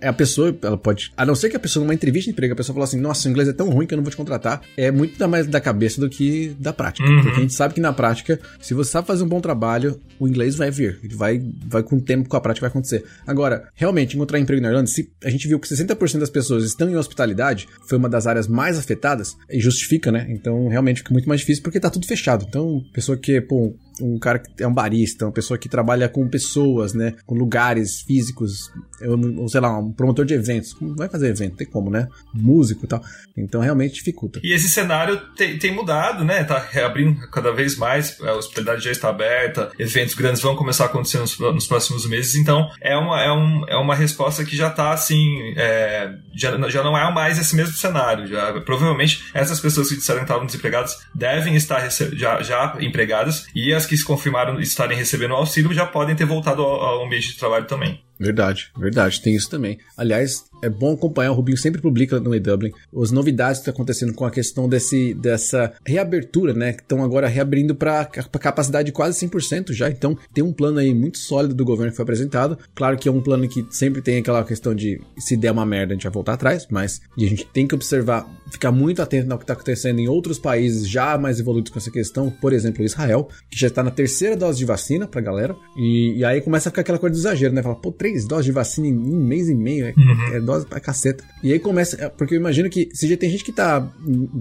é a pessoa, ela pode. A não ser que a pessoa, numa entrevista de emprego, a pessoa fala assim: Nossa, o inglês é tão ruim que eu não vou te contratar. É muito mais da cabeça do que da prática. Uhum. Porque a gente sabe que na prática, se você sabe fazer um bom trabalho, o inglês vai vir. Ele vai, vai com o tempo, com a prática vai acontecer. Agora, realmente, encontrar emprego na Irlanda, se a gente viu que 60% das pessoas estão em hospitalidade, foi uma das áreas mais afetadas, e justifica, né? Então, realmente fica muito mais difícil porque tá tudo fechado. Então, pessoa que, pô, um cara que é um barista, uma pessoa que trabalha com pessoas, né? Com lugares físicos, ou sei lá, um promotor de eventos. Vai fazer evento, tem como, né? Músico e tal. Então realmente dificulta. E esse cenário tem, tem mudado, né? Tá reabrindo cada vez mais, a hospitalidade já está aberta, eventos grandes vão começar a acontecer nos, nos próximos meses, então é uma, é, um, é uma resposta que já está assim, é, já, já não é mais esse mesmo cenário. Já, provavelmente essas pessoas que disseram que estavam desempregadas devem estar já, já empregadas e as que se confirmaram estarem recebendo auxílio já podem ter voltado ao, ao ambiente de trabalho também. Verdade, verdade, tem isso também. Aliás, é bom acompanhar, o Rubinho sempre publica no E-Dublin as novidades que estão acontecendo com a questão desse, dessa reabertura, né? Que estão agora reabrindo para capacidade de quase 100% já. Então, tem um plano aí muito sólido do governo que foi apresentado. Claro que é um plano que sempre tem aquela questão de se der uma merda, a gente vai voltar atrás, mas a gente tem que observar, ficar muito atento no que está acontecendo em outros países já mais evoluídos com essa questão. Por exemplo, Israel, que já está na terceira dose de vacina pra galera. E, e aí começa a ficar aquela coisa do exagero, né? Fala, pô, três doses de vacina em um mês e meio, é, uhum. é dose pra caceta. E aí começa, é, porque eu imagino que se já tem gente que tá,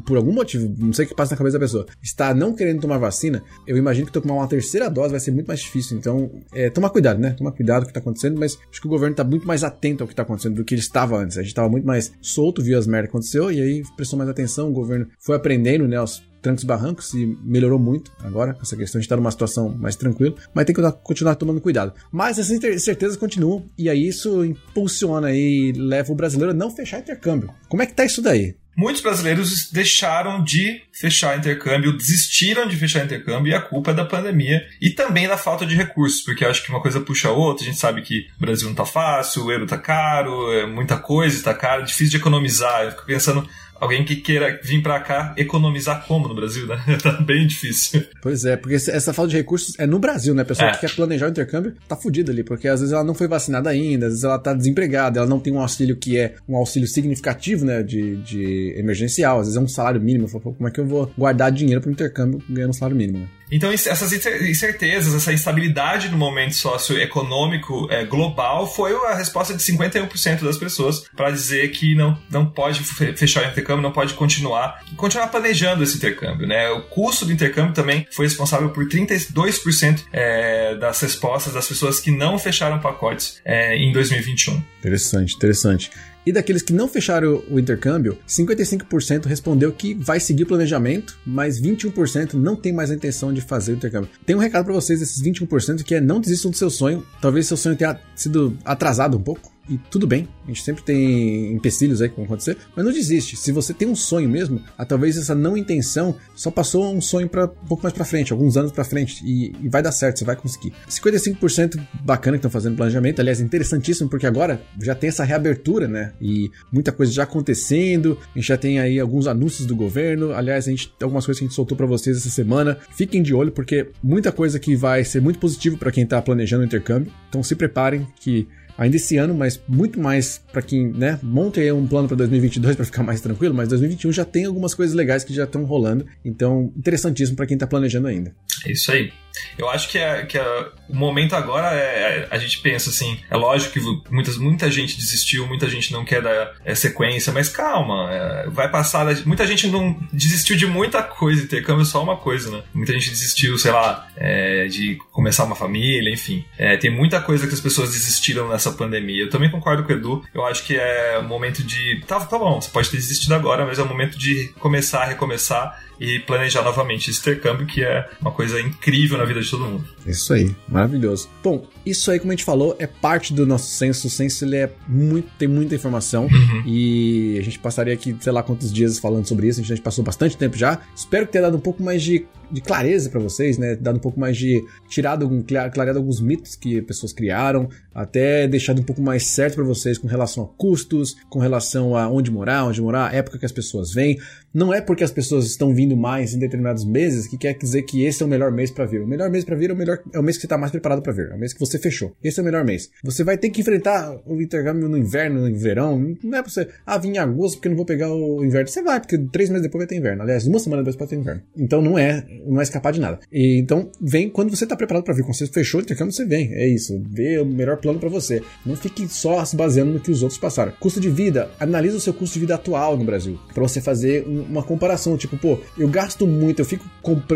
por algum motivo, não sei o que passa na cabeça da pessoa, está não querendo tomar vacina, eu imagino que tomar uma terceira dose vai ser muito mais difícil. Então, é, tomar cuidado, né? Tomar cuidado com o que tá acontecendo, mas acho que o governo tá muito mais atento ao que tá acontecendo do que ele estava antes. A gente tava muito mais solto, viu as merdas que aconteceu, e aí prestou mais atenção, o governo foi aprendendo, né, os trancos e barrancos e melhorou muito agora, essa questão de estar numa situação mais tranquila, mas tem que continuar tomando cuidado. Mas essas incertezas continuam e aí isso impulsiona e leva o brasileiro a não fechar intercâmbio. Como é que tá isso daí? Muitos brasileiros deixaram de fechar intercâmbio, desistiram de fechar intercâmbio e a culpa é da pandemia e também da falta de recursos, porque acho que uma coisa puxa a outra. A gente sabe que o Brasil não tá fácil, o euro tá caro, é muita coisa tá caro, difícil de economizar. Eu fico pensando alguém que queira vir para cá economizar como no Brasil, né? tá bem difícil. Pois é, porque essa falta de recursos é no Brasil, né? A pessoa é. que quer planejar o intercâmbio tá fudida ali, porque às vezes ela não foi vacinada ainda, às vezes ela tá desempregada, ela não tem um auxílio que é um auxílio significativo, né? De, de emergencial, às vezes é um salário mínimo. Como é que eu vou guardar dinheiro para o intercâmbio ganhando um salário mínimo? Né? Então, essas incertezas, essa instabilidade no momento socioeconômico é, global foi a resposta de 51% das pessoas para dizer que não, não pode fechar o intercâmbio, não pode continuar continuar planejando esse intercâmbio. Né? O custo do intercâmbio também foi responsável por 32% é, das respostas das pessoas que não fecharam pacotes é, em 2021. Interessante, interessante. E daqueles que não fecharam o intercâmbio, 55% respondeu que vai seguir o planejamento, mas 21% não tem mais a intenção de fazer o intercâmbio. Tem um recado para vocês desses 21% que é não desistam do seu sonho. Talvez seu sonho tenha sido atrasado um pouco e tudo bem, a gente sempre tem empecilhos aí que vão acontecer, mas não desiste. Se você tem um sonho mesmo, a, talvez essa não intenção só passou um sonho para um pouco mais para frente, alguns anos para frente, e, e, vai dar certo, você vai conseguir. 55% bacana que estão fazendo planejamento, aliás, interessantíssimo, porque agora já tem essa reabertura, né? E muita coisa já acontecendo, a gente já tem aí alguns anúncios do governo, aliás, a gente algumas coisas que a gente soltou para vocês essa semana. Fiquem de olho, porque muita coisa que vai ser muito positivo para quem tá planejando o intercâmbio, então se preparem que ainda esse ano, mas muito mais para quem, né, monte aí um plano para 2022 para ficar mais tranquilo, mas 2021 já tem algumas coisas legais que já estão rolando, então interessantíssimo para quem tá planejando ainda. É isso aí. Eu acho que, é, que é, o momento agora é, é, a gente pensa assim, é lógico que muitas, muita gente desistiu, muita gente não quer dar é, sequência, mas calma, é, vai passar. Muita gente não desistiu de muita coisa, intercâmbio é só uma coisa, né? Muita gente desistiu, sei lá, é, de começar uma família, enfim. tem muita coisa que as pessoas desistiram nessa pandemia. Eu também concordo com o Edu, eu acho que é o momento de. Tá, tá bom, você pode ter desistido agora, mas é o momento de começar, recomeçar e planejar novamente esse intercâmbio, que é uma coisa incrível na vida de todo mundo. Isso aí, maravilhoso. Bom, isso aí, como a gente falou, é parte do nosso censo. O censo ele é muito, tem muita informação uhum. e a gente passaria aqui, sei lá quantos dias falando sobre isso. A gente passou bastante tempo já. Espero que tenha dado um pouco mais de de clareza para vocês, né? Dado um pouco mais de. tirado algum, clareado alguns mitos que pessoas criaram, até deixado um pouco mais certo para vocês com relação a custos, com relação a onde morar, onde morar, a época que as pessoas vêm. Não é porque as pessoas estão vindo mais em determinados meses que quer dizer que esse é o melhor mês para vir. O melhor mês para vir é o, melhor, é o mês que você tá mais preparado para vir, é o mês que você fechou. Esse é o melhor mês. Você vai ter que enfrentar o intercâmbio no inverno, no verão. Não é pra você, ah, vim em agosto porque não vou pegar o inverno. Você vai, porque três meses depois vai ter inverno. Aliás, uma semana depois pode ter inverno. Então não é não vai escapar de nada. E, então, vem quando você tá preparado para vir. Quando você fechou o intercâmbio, você vem. É isso. Vê o melhor plano para você. Não fique só se baseando no que os outros passaram. Custo de vida. Analisa o seu custo de vida atual no Brasil. para você fazer uma comparação. Tipo, pô, eu gasto muito, eu fico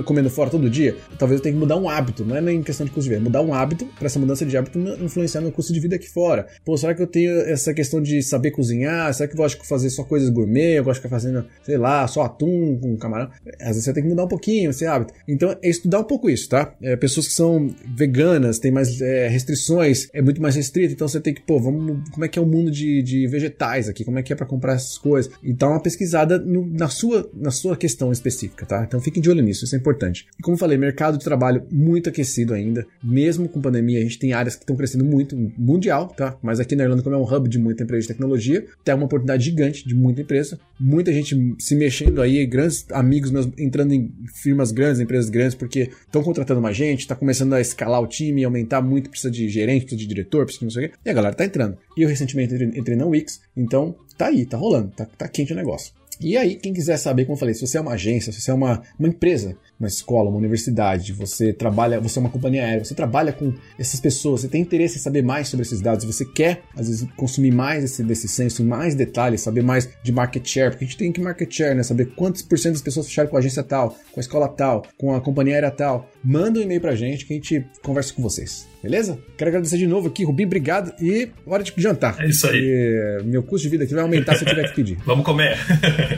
comendo fora todo dia. Talvez eu tenha que mudar um hábito. Não é nem questão de custo de vida. É mudar um hábito para essa mudança de hábito influenciar no custo de vida aqui fora. Pô, será que eu tenho essa questão de saber cozinhar? Será que eu gosto de fazer só coisas gourmet? Eu gosto de ficar fazendo, sei lá, só atum com camarão? Às vezes você tem que mudar um pouquinho. Você, hábito. Então é estudar um pouco isso, tá? É, pessoas que são veganas, têm mais é, restrições, é muito mais restrito, então você tem que, pô, vamos, como é que é o mundo de, de vegetais aqui? Como é que é para comprar essas coisas? Então, uma pesquisada no, na, sua, na sua questão específica, tá? Então fiquem de olho nisso, isso é importante. E como falei, mercado de trabalho muito aquecido ainda, mesmo com pandemia, a gente tem áreas que estão crescendo muito, mundial, tá? Mas aqui na Irlanda, como é um hub de muita empresa de tecnologia, tem uma oportunidade gigante de muita empresa, muita gente se mexendo aí, grandes amigos meus entrando em firmas grandes, empresas grandes, porque estão contratando mais gente, está começando a escalar o time, aumentar muito, precisa de gerente, precisa de diretor, precisa de não sei o quê, e a galera tá entrando. E eu recentemente entrei na Wix, então tá aí, tá rolando, tá, tá quente o negócio. E aí, quem quiser saber, como eu falei, se você é uma agência, se você é uma, uma empresa, uma escola, uma universidade, você trabalha, você é uma companhia aérea, você trabalha com essas pessoas, você tem interesse em saber mais sobre esses dados, você quer, às vezes, consumir mais desse, desse censo, mais detalhes, saber mais de market share, porque a gente tem que market share, né? Saber quantos por cento das pessoas fecharam com a agência tal, com a escola tal, com a companhia aérea tal. Manda um e-mail pra gente que a gente conversa com vocês. Beleza? Quero agradecer de novo aqui, Rubim, obrigado. E hora de jantar. É isso aí. E meu custo de vida aqui vai aumentar se eu tiver que pedir. Vamos comer.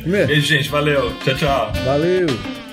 Comer? Beijo, gente. Valeu. Tchau, tchau. Valeu!